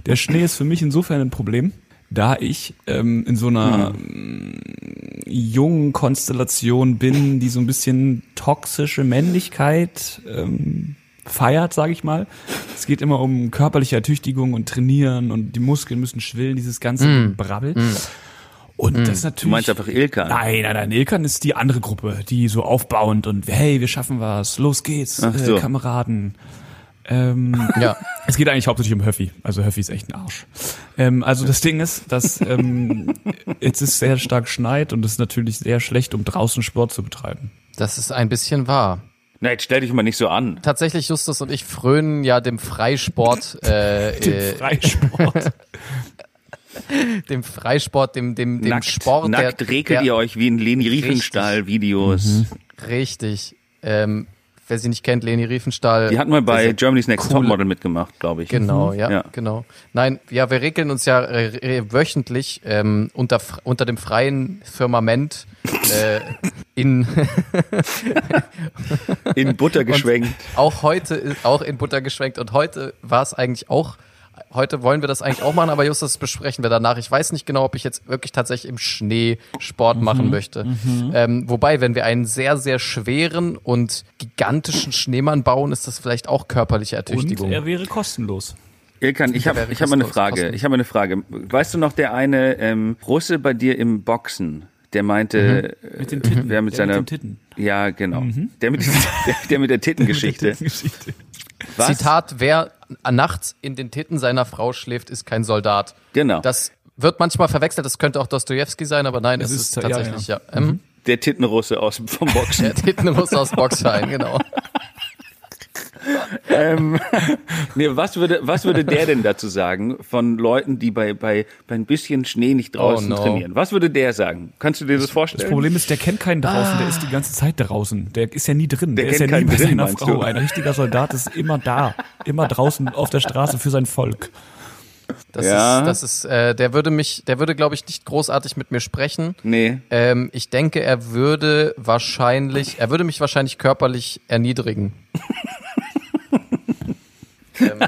der Schnee ist für mich insofern ein Problem, da ich ähm, in so einer ähm, jungen Konstellation bin, die so ein bisschen toxische Männlichkeit ähm, feiert, sage ich mal. Es geht immer um körperliche Ertüchtigung und Trainieren und die Muskeln müssen schwillen, dieses ganze Brabbel. Und das ist natürlich. Du meinst einfach Ilkan? Nein, nein, nein. Ilkan ist die andere Gruppe, die so aufbauend und hey, wir schaffen was, los geht's, Ach so. äh, Kameraden. Ähm, Ja. es geht eigentlich hauptsächlich um Höffi. Also Höffi ist echt ein Arsch. Ähm, also das Ding ist, dass ähm, jetzt ist sehr stark schneit und es ist natürlich sehr schlecht, um draußen Sport zu betreiben. Das ist ein bisschen wahr. Na, jetzt stell dich mal nicht so an. Tatsächlich, Justus und ich frönen ja dem Freisport, äh, Den äh, Freisport. dem Freisport, dem, dem, dem nackt, Sport. nackt der, regelt der, ihr euch wie in Leni Riefenstahl-Videos. Richtig. Ähm, wer sie nicht kennt, Leni Riefenstahl. Die hat mal bei Germany's Next coole- Topmodel mitgemacht, glaube ich. Genau, ja, Ja. genau. Nein, ja, wir regeln uns ja äh, äh, wöchentlich ähm, unter, unter dem freien Firmament äh, in In Butter geschwenkt. auch heute ist auch in Butter geschwenkt und heute war es eigentlich auch heute wollen wir das eigentlich auch machen, aber Justus das besprechen wir danach. Ich weiß nicht genau, ob ich jetzt wirklich tatsächlich im Schnee Sport machen möchte. Ähm, wobei, wenn wir einen sehr sehr schweren und gigantischen Schneemann bauen, ist das vielleicht auch körperliche Und Ertüchtigung. er wäre kostenlos. Ilkan, ich habe ich hab mal eine Frage. kostenlos. Ich habe mal eine Frage. Weißt du noch, der eine ähm, Russe bei dir im Boxen, der meinte, Mhm. Mit den äh, Titten. wer mit Der seiner, mit Titten. ja genau, der mit der, der mit der Tittengeschichte. Geschichte. Was? Zitat, wer nachts in den Titten seiner Frau schläft, ist kein Soldat. Genau. Das wird manchmal verwechselt, das könnte auch Dostojewski sein, aber nein, es Es ist, ist- ja, tatsächlich, ja. Ähm, Der Tittenrusse aus vom Boxen. Der Tittenruss aus Boxverein, genau. Ähm, nee, was würde was würde der denn dazu sagen von Leuten, die bei bei bei ein bisschen Schnee nicht draußen Oh, no. trainieren? Was würde der sagen? Kannst du dir das vorstellen? Das Problem ist, der kennt keinen draußen, der ist die ganze Zeit draußen. Der ist ja nie drin. Der, ist ja kennt nie keinen bei drin, seiner meinst Frau. du? Ein richtiger Soldat ist immer da. Immer draußen auf der Straße für sein Volk. Das Ja. ist, das ist, äh, der würde mich, der würde, glaube ich, nicht großartig mit mir sprechen. nee. Ähm, ich denke, er würde wahrscheinlich, er würde mich wahrscheinlich körperlich erniedrigen. Ähm,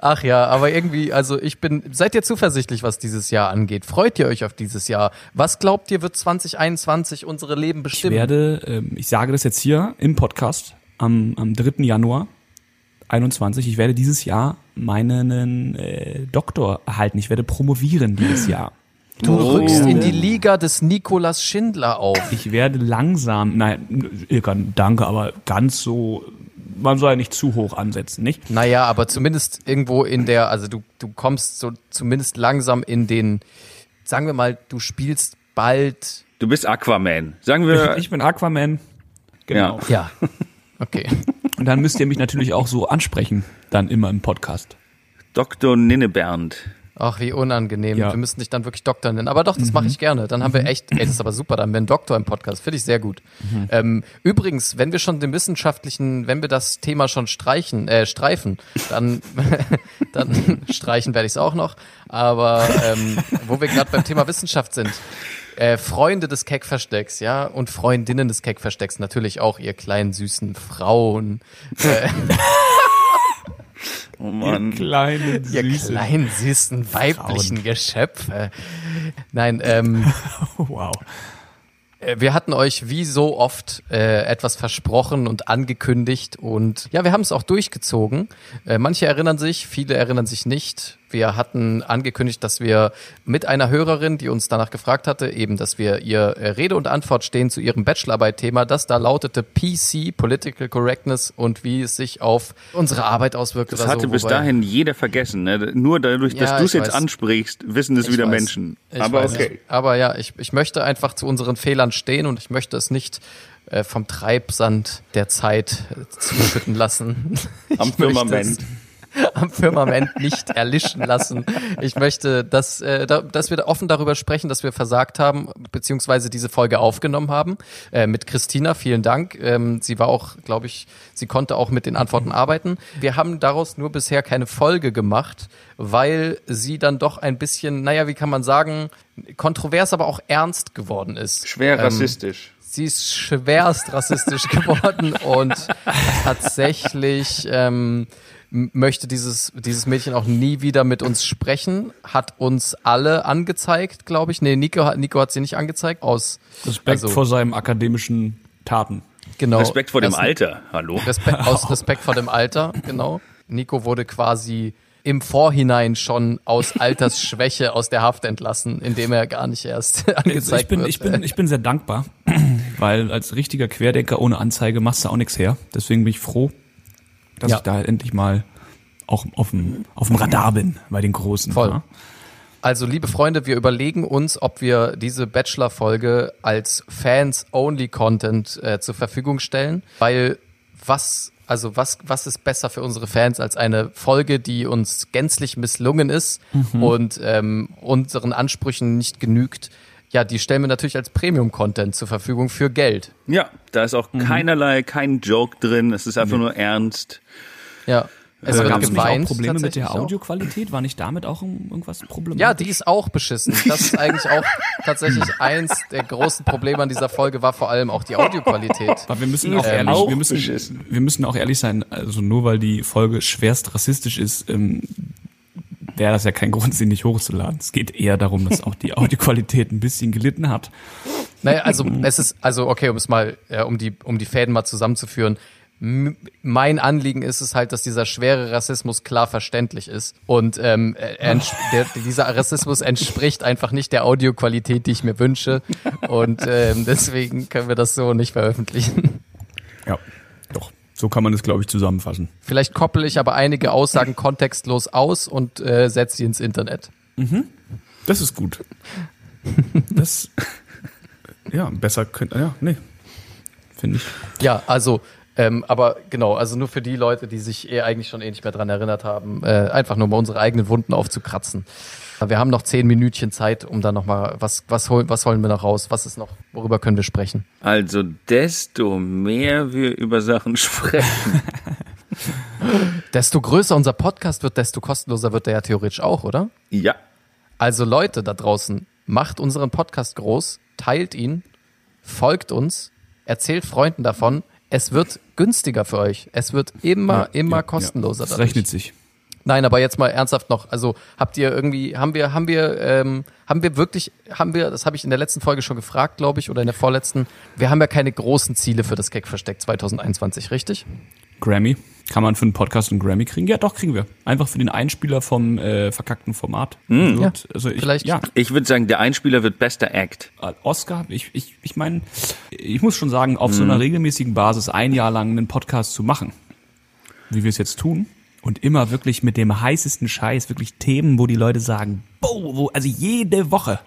ach ja, aber irgendwie, also ich bin, seid ihr zuversichtlich, was dieses Jahr angeht? Freut ihr euch auf dieses Jahr? Was glaubt ihr, wird 2021 unsere Leben Ich bestimmen? werde, ähm, ich sage das jetzt hier im Podcast am, am 3. Januar 21, ich werde dieses Jahr meinen äh, Doktor erhalten. Ich werde promovieren dieses Jahr. du Oh. rückst in die Liga des Nikolas Schindler auf. Ich werde langsam, nein, Ilkan, danke, aber ganz so, man soll ja nicht zu hoch ansetzen, nicht? Naja, aber zumindest irgendwo in der, also du, du kommst so zumindest langsam in den, sagen wir mal, du spielst bald. Du bist Aquaman. Sagen wir Ich bin Aquaman. Genau. Ja. Okay. Und dann müsst ihr mich natürlich auch so ansprechen, dann immer im Podcast. Dr. Ninnebernd. Ach, wie unangenehm. Ja. Wir müssen dich dann wirklich Doktor nennen. Aber doch, das mache ich gerne. Dann haben wir echt, ey, das ist aber super, dann einen Doktor im Podcast. Finde ich sehr gut. Ähm, übrigens, wenn wir schon den wissenschaftlichen, wenn wir das Thema schon streichen, äh, streifen, dann, dann streichen werde ich es auch noch. Aber ähm, wo wir gerade beim Thema Wissenschaft sind, äh, Freunde des Keckverstecks, ja, und Freundinnen des Keckverstecks natürlich auch, ihr kleinen süßen Frauen, äh, Oh Mann. Kleine, ihr kleinen süßen weiblichen Geschöpfe. Nein, ähm, Wow. Äh, Wir hatten euch wie so oft äh, etwas versprochen und angekündigt und ja, wir haben es auch durchgezogen. Äh, manche erinnern sich, viele erinnern sich nicht. Wir hatten angekündigt, dass wir mit einer Hörerin, die uns danach gefragt hatte, eben, dass wir ihr äh, Rede und Antwort stehen zu ihrem Bachelorarbeit-Thema, das da lautete PC, Political Correctness und wie es sich auf unsere Arbeit auswirkt. Das hatte so, bis dahin jeder vergessen. Ne? Nur dadurch, dass Ja, du es jetzt weiß. ansprichst, wissen es Ich wieder weiß. Menschen. Ich Aber weiß okay. Aber ja, ich, ich möchte einfach zu unseren Fehlern stehen und ich möchte es nicht äh, vom Treibsand der Zeit äh, zuschütten lassen. Am Firmament. Am Firmament nicht erlischen lassen. Ich möchte, dass, äh, da, dass wir offen darüber sprechen, dass wir versagt haben, beziehungsweise diese Folge aufgenommen haben. Äh, mit Christina, vielen Dank. Ähm, sie war auch, glaube ich, sie konnte auch mit den Antworten arbeiten. Wir haben daraus nur bisher keine Folge gemacht, weil sie dann doch ein bisschen, naja, wie kann man sagen, kontrovers, aber auch ernst geworden ist. Schwer Ähm, rassistisch. Sie ist schwerst rassistisch geworden und tatsächlich ähm, möchte dieses, dieses Mädchen auch nie wieder mit uns sprechen, hat uns alle angezeigt, glaube ich. Nee, Nico, hat- Nico hat sie nicht angezeigt, aus Respekt also, vor seinen akademischen Taten. genau, Respekt vor dem Das- Alter. Hallo. Respekt, aus Respekt vor dem Alter, genau. Nico wurde quasi im Vorhinein schon aus Altersschwäche aus der Haft entlassen, indem er gar nicht erst angezeigt ich bin, wird. ich bin, ich bin sehr dankbar, weil als richtiger Querdenker ohne Anzeige machst du auch nichts her. Deswegen bin ich froh, dass Ja. ich da endlich mal auch auf dem, auf dem Radar bin bei den Großen. Voll. ja. Also, liebe Freunde, wir überlegen uns, ob wir diese Bachelor-Folge als Fans-Only-Content äh, zur Verfügung stellen, weil was, also was, was ist besser für unsere Fans als eine Folge, die uns gänzlich misslungen ist und ähm, unseren Ansprüchen nicht genügt? Ja, die stellen wir natürlich als Premium-Content zur Verfügung für Geld. Ja, da ist auch keinerlei, kein Joke drin. Es ist einfach nur ernst. Ja. Es Aber wird gab es nicht auch geweint. Probleme mit der. Audioqualität? War nicht damit auch irgendwas Problem? Ja, die ist auch beschissen. Das ist eigentlich auch tatsächlich eins der großen Probleme an dieser Folge war vor allem auch die Audioqualität. Aber wir müssen auch Ähm, ehrlich, auch wir müssen, beschissen. wir müssen auch ehrlich sein, also nur weil die Folge schwerst rassistisch ist, ähm, wäre das ja kein Grund, sie nicht hochzuladen. Es geht eher darum, dass auch die Audioqualität ein bisschen gelitten hat. Naja, also es ist, also okay, um es mal, äh, um die, um die Fäden mal zusammenzuführen. M mein Anliegen ist es halt, dass dieser schwere Rassismus klar verständlich ist. Und ähm, ents- der, dieser Rassismus entspricht einfach nicht der Audioqualität, die ich mir wünsche. Und ähm, deswegen können wir das so nicht veröffentlichen. So kann man das, glaube ich, zusammenfassen. Vielleicht koppel ich aber einige Aussagen kontextlos aus und äh, setze sie ins Internet. Das ist gut. Das, ja, besser könnte, ja, nee. Finde ich. Ja, also, ähm, aber genau, also nur für die Leute, die sich eh eigentlich schon eh nicht mehr dran erinnert haben, äh, einfach nur mal unsere eigenen Wunden aufzukratzen. Wir haben noch zehn Minütchen Zeit, um da noch mal was was holen was holen wir noch raus? Was ist noch? Worüber können wir sprechen? Also desto mehr wir über Sachen sprechen. Desto größer unser Podcast wird, desto kostenloser wird der ja theoretisch auch, oder? ja. Also Leute da draußen, macht unseren Podcast groß, teilt ihn, folgt uns, erzählt Freunden davon. Es wird günstiger für euch. Es wird immer, immer kostenloser. Das dadurch. rechnet sich. Nein, aber jetzt mal ernsthaft noch. Also habt ihr irgendwie, haben wir, haben wir, ähm, haben wir wirklich, haben wir, das habe ich in der letzten Folge schon gefragt, glaube ich, oder in der vorletzten. Wir haben ja keine großen Ziele für das Gag-Versteck 2021, richtig? Grammy. Kann man für einen Podcast einen Grammy kriegen? Ja, doch, kriegen wir. Einfach für den Einspieler vom äh, verkackten Format. Wird, also ich, vielleicht. Ja, Ich würde sagen, der Einspieler wird bester Act. Oscar, ich, ich, ich meine, ich muss schon sagen, auf so einer regelmäßigen Basis ein Jahr lang einen Podcast zu machen, wie wir es jetzt tun, und immer wirklich mit dem heißesten Scheiß, wirklich Themen, wo die Leute sagen, boah, wo, also jede Woche.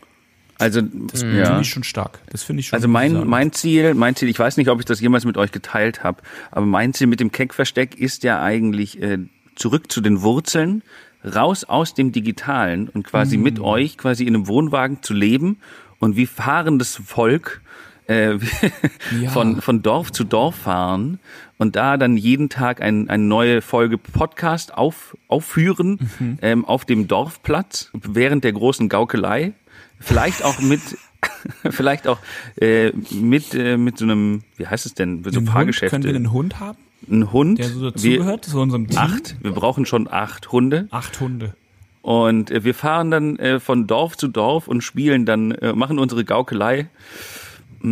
Also, Das ja. finde ich schon stark. Das finde ich schon. Also mein, sehr- mein Ziel, mein Ziel, ich weiß nicht, ob ich das jemals mit euch geteilt habe, aber mein Ziel mit dem Keck-Versteck ist ja eigentlich äh, zurück zu den Wurzeln, raus aus dem Digitalen und quasi Mhm. mit euch quasi in einem Wohnwagen zu leben und wie fahrendes Volk äh, Ja. von, von Dorf zu Dorf fahren und da dann jeden Tag ein, eine neue Folge Podcast auf, aufführen Mhm. ähm, auf dem Dorfplatz während der großen Gaukelei. Vielleicht auch mit, vielleicht auch äh, mit, äh, mit so einem, wie heißt es denn, so Den Hund, Fahrgeschäfte. können wir einen Hund haben, ein Hund. der so dazugehört, zu unserem Team? acht. Wir brauchen schon acht Hunde. Acht Hunde. Und äh, wir fahren dann äh, von Dorf zu Dorf und spielen dann, äh, machen unsere Gaukelei.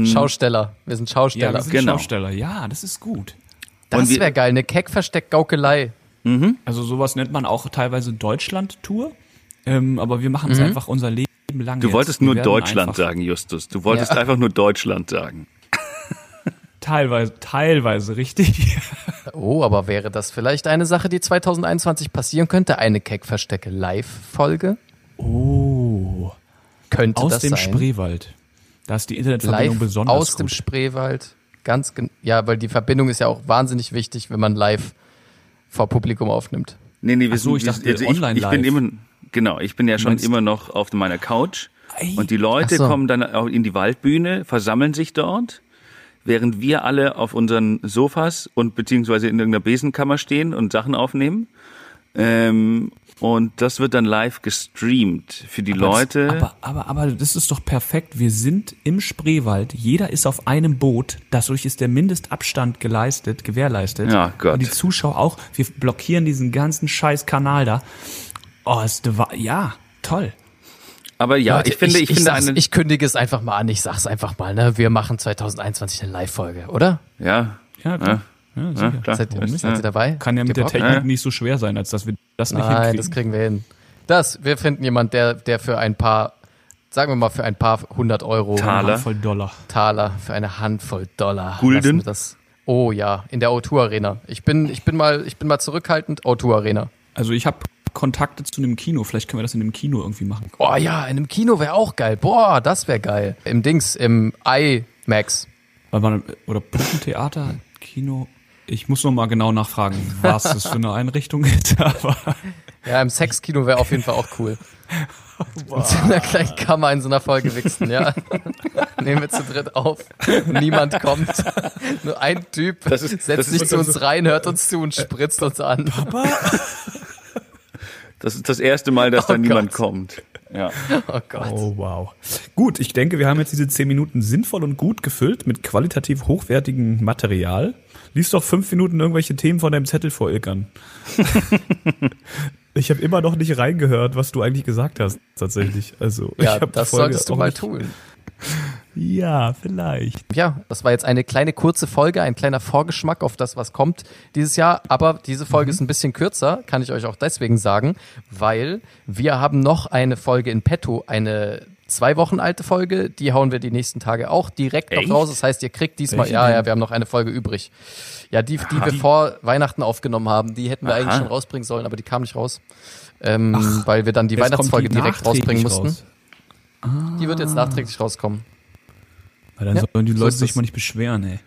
Schausteller. Wir sind Ja, Schausteller. wir sind Genau. Schausteller. Ja, das ist gut. das wäre geil, eine Keck-Versteck-Gaukelei. Also sowas nennt man auch teilweise Deutschland-Tour. Ähm, aber wir machen es Mhm. einfach unser Leben lang. Du jetzt. wolltest Wir nur Deutschland einfach sagen, Justus. Du wolltest Ja. einfach nur Deutschland sagen. Teilweise, teilweise richtig. Oh, aber wäre das vielleicht eine Sache, die 2021 passieren könnte? Eine Keck-Verstecke-Live-Folge? Oh. Könnte Aus das dem sein? Spreewald. Da ist die Internetverbindung live besonders aus dem gut. Spreewald. Ganz ja, weil die Verbindung ist ja auch wahnsinnig wichtig, wenn man live vor Publikum aufnimmt. Nee, nee, wir so, sind, ich dachte, also ich, online ich bin live. immer, genau, ich bin ja schon immer noch auf meiner Couch. Ei. Und die Leute so. kommen dann auch in die Waldbühne, versammeln sich dort, während wir alle auf unseren Sofas und beziehungsweise in irgendeiner Besenkammer stehen und Sachen aufnehmen. Ähm, und das wird dann live gestreamt für die Leute. Aber, aber, aber das ist doch perfekt. Wir sind im Spreewald. Jeder ist auf einem Boot. Dadurch ist der Mindestabstand geleistet, gewährleistet. Ja, Gott. Und die Zuschauer auch. Wir blockieren diesen ganzen scheiß Kanal da. Oh, ist, ja, toll. Aber ja, Leute, ich finde, ich, ich, finde sag's, eine, ich kündige es einfach mal an. Ich sag's einfach mal, ne? Wir machen 2021 eine Live-Folge, oder? ja, Ja, klar. Ja, ja, sicher. klar. Seid ihr, Das, seid ihr dabei? Kann ja mit der? Technik Ja. nicht so schwer sein, als dass wir das nicht Nein, hinkriegen. das kriegen wir hin. Das, wir finden jemand, der, der für ein paar, sagen wir mal, für ein paar hundert Euro Taler. Voll Dollar. Taler, für eine Handvoll Dollar. Gulden? Das. Oh ja, in der O2 Arena. Ich bin, ich bin mal, ich bin mal zurückhaltend. O2 Arena. Also ich habe Kontakte zu einem Kino. Vielleicht können wir das in einem Kino irgendwie machen. Oh ja, in einem Kino wäre auch geil. Boah, das wäre geil. Im Dings, im IMAX. Oder Puppentheater, Kino. Ich muss noch mal genau nachfragen, was das für eine Einrichtung ist. Aber Ja, im Sexkino wäre auf jeden Fall auch cool. In so einer kleinen Kammer in so einer Folge wichsen, ja. Nehmen wir zu dritt auf. Niemand kommt. Nur ein Typ Das ist- setzt das ist sich zu so- uns rein, hört uns zu und spritzt uns an. das ist das erste Mal, dass Oh da niemand Gott. kommt. Ja. Oh Gott. Oh, wow. Gut, ich denke, wir haben jetzt diese zehn Minuten sinnvoll und gut gefüllt mit qualitativ hochwertigem Material. Lies doch fünf Minuten irgendwelche Themen von deinem Zettel vor, Ilkan. ich habe immer noch nicht reingehört, was du eigentlich gesagt hast, tatsächlich. Also, ich Ja, das Folge solltest du mal nicht- tun. Ja, vielleicht. Ja, das war jetzt eine kleine kurze Folge, ein kleiner Vorgeschmack auf das, was kommt dieses Jahr. Aber diese Folge ist ein bisschen kürzer, kann ich euch auch deswegen sagen, weil wir haben noch eine Folge in petto, eine zwei Wochen alte Folge. Die hauen wir die nächsten Tage auch direkt Echt? noch raus. Das heißt, ihr kriegt diesmal, Welche ja, ja, wir haben noch eine Folge übrig. Ja, die, die wir vor Weihnachten aufgenommen haben, die hätten wir Aha. eigentlich schon rausbringen sollen, aber die kam nicht raus. Ähm, weil wir dann die Weihnachtsfolge die direkt rausbringen nachträglich mussten. raus. Die wird jetzt nachträglich rauskommen. Weil dann Ja, sollen die so Leute ist sich mal nicht beschweren, ey.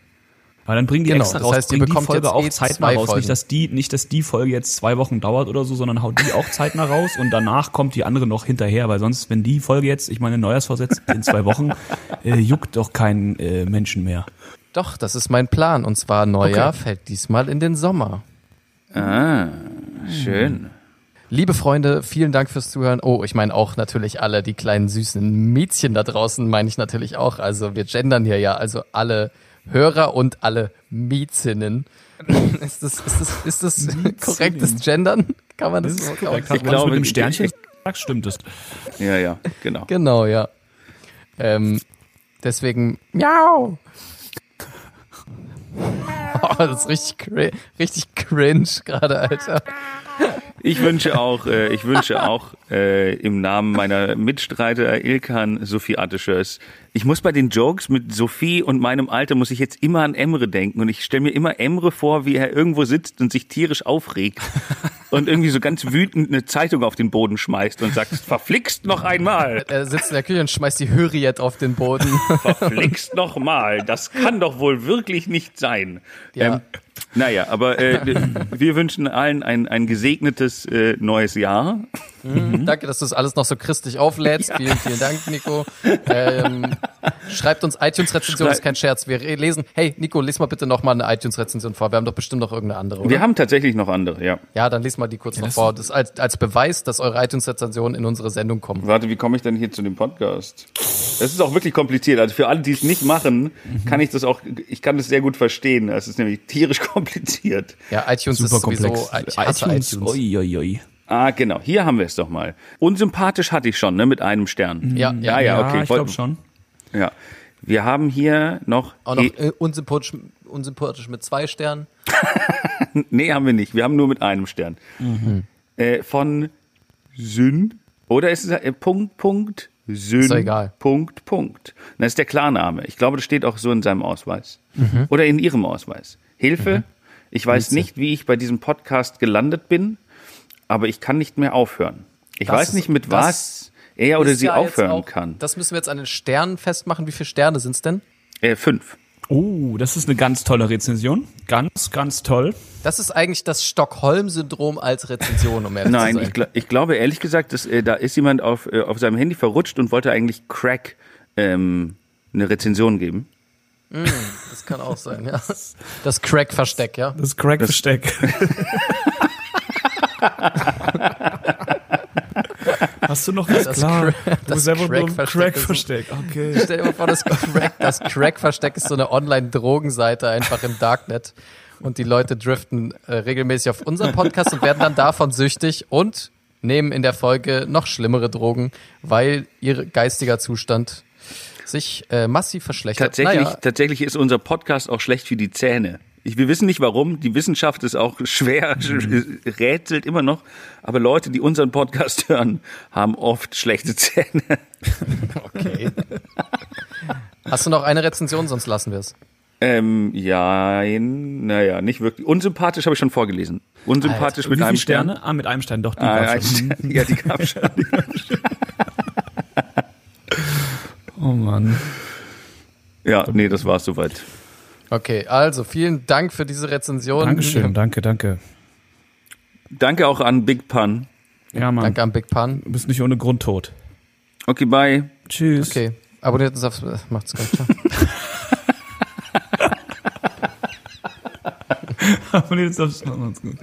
Weil dann bringen die Genau, extra das raus, heißt, ihr bringen die bekommt Folge jetzt auch eh zeitnah raus. Folgen. Nicht dass, die, nicht, dass die Folge jetzt zwei Wochen dauert oder so, sondern haut die auch zeitnah raus und danach kommt die andere noch hinterher, weil sonst, wenn die Folge jetzt, ich meine, Neujahrsvorsätze in zwei Wochen, äh, juckt doch keinen äh, Menschen mehr. Doch, das ist mein Plan. Und zwar Neujahr Okay. fällt diesmal in den Sommer. Ah, schön. Liebe Freunde, vielen Dank fürs Zuhören. Oh, ich meine auch natürlich alle, die kleinen süßen Mädchen da draußen, meine ich natürlich auch. Also wir gendern hier ja, also alle Hörer und alle Mädchen. Ist das, ist das, ist das korrektes Gendern? Kann man das, so man- Wenn du es glaube, mit dem ich- Sternchen ich- sagst, stimmt es. Ja, ja, genau. Genau, ja. Ähm, deswegen, miau. Oh, das ist richtig, cri richtig cringe gerade, Alter. Ich wünsche auch, äh, ich wünsche auch äh, im Namen meiner Mitstreiter Ilkan Sophie Atteschörs. Ich muss bei den Jokes mit Sophie und meinem Alter muss ich jetzt immer an Emre denken und ich stelle mir immer Emre vor, wie er irgendwo sitzt und sich tierisch aufregt und irgendwie so ganz wütend eine Zeitung auf den Boden schmeißt und sagt, verflixt noch einmal, Er sitzt in der Küche und schmeißt die Hürriyet auf den Boden. verflixt noch mal, das kann doch wohl wirklich nicht sein. Ja. Ähm, naja, aber äh, wir wünschen allen ein, ein gesegnetes äh, neues Jahr. Danke, dass du das alles noch so christlich auflädst. Vielen, vielen Dank, Nico. Ähm, schreibt uns iTunes-Rezension, ist kein Scherz. Wir lesen. Hey, Nico, lies mal bitte noch mal eine iTunes-Rezension vor. Wir haben doch bestimmt noch irgendeine andere, oder? Wir haben tatsächlich noch andere, ja. ja, dann lies mal die kurz noch das- vor. Das als, als Beweis, dass eure iTunes-Rezensionen in unsere Sendung kommen. Warte, wie komme ich denn hier zu dem Podcast? Das ist auch wirklich kompliziert. Also für alle, die es nicht machen, kann ich das auch, ich kann das sehr gut verstehen. Es ist nämlich tierisch kompliziert. Ja, iTunes Super ist sowieso. komplex. Ich hasse iTunes, iTunes. oi, oi, oi. Ah, genau. Hier haben wir es doch mal. Unsympathisch hatte ich schon, ne, mit einem Stern. Ja, Ja, ja, ja, okay. ich glaube schon. Ja. Wir haben hier noch, Auch noch eh, äh, unsympathisch, unsympathisch mit zwei Sternen. nee, haben wir nicht. Wir haben nur mit einem Stern. Äh, von Syn, oder ist es äh, Punkt, Punkt, Syn, doch egal. Punkt, Punkt. Das ist der Klarname. Ich glaube, das steht auch so in seinem Ausweis. Mhm. Oder in Ihrem Ausweis. Hilfe. Ich weiß nicht, wie ich bei diesem Podcast gelandet bin, aber ich kann nicht mehr aufhören. Ich Das weiß ist- nicht, mit was er oder sie ja aufhören auch- kann. Das müssen wir jetzt an den Sternen festmachen. Wie viele Sterne sind's denn? Äh, fünf. Oh, das ist eine ganz tolle Rezension. Ganz, ganz toll. Das ist eigentlich das Stockholm-Syndrom als Rezension, um ehrlich Nein, zu ich, sein. gl ich glaube ehrlich gesagt, dass, äh, da ist jemand auf, äh, auf seinem Handy verrutscht und wollte eigentlich Crack ähm, eine Rezension geben. Das kann auch sein, ja. Das Crack-Versteck, ja. Das Crack-Versteck. Hast du noch was? Das Klar. Cra- du das ein Crack-Versteck Crack-Versteck. Okay. Stell dir mal vor, das Crack, das Crack-Versteck ist so eine Online-Drogenseite einfach im Darknet. Und die Leute driften äh, regelmäßig auf unseren Podcast und werden dann davon süchtig und nehmen in der Folge noch schlimmere Drogen, weil ihr geistiger Zustand sich äh, massiv verschlechtert. Tatsächlich, Naja, tatsächlich ist unser Podcast auch schlecht für die Zähne. Ich, wir wissen nicht warum. Die Wissenschaft ist auch schwer, rätselt immer noch. Aber Leute, die unseren Podcast hören, haben oft schlechte Zähne. okay. Hast du noch eine Rezension, sonst lassen wir es. Ähm, ja, naja, nicht wirklich. Unsympathisch habe ich schon vorgelesen. Unsympathisch Wie mit viele einem Stern. Sterne? Ah, mit einem Stern, doch. Die Ah, ein schon. Stern. Ja, die gab schon. Oh Mann. Ja, nee, das war's soweit. Okay, also vielen Dank für diese Rezension. Dankeschön, danke, danke. Danke auch an Big Pun. Ja, Mann. Danke an Big Pan. Du bist nicht ohne Grund tot. Okay, bye. Tschüss. Okay, abonniert uns auf. Macht's gut. Ciao. Abonniert uns auf. Macht's gut.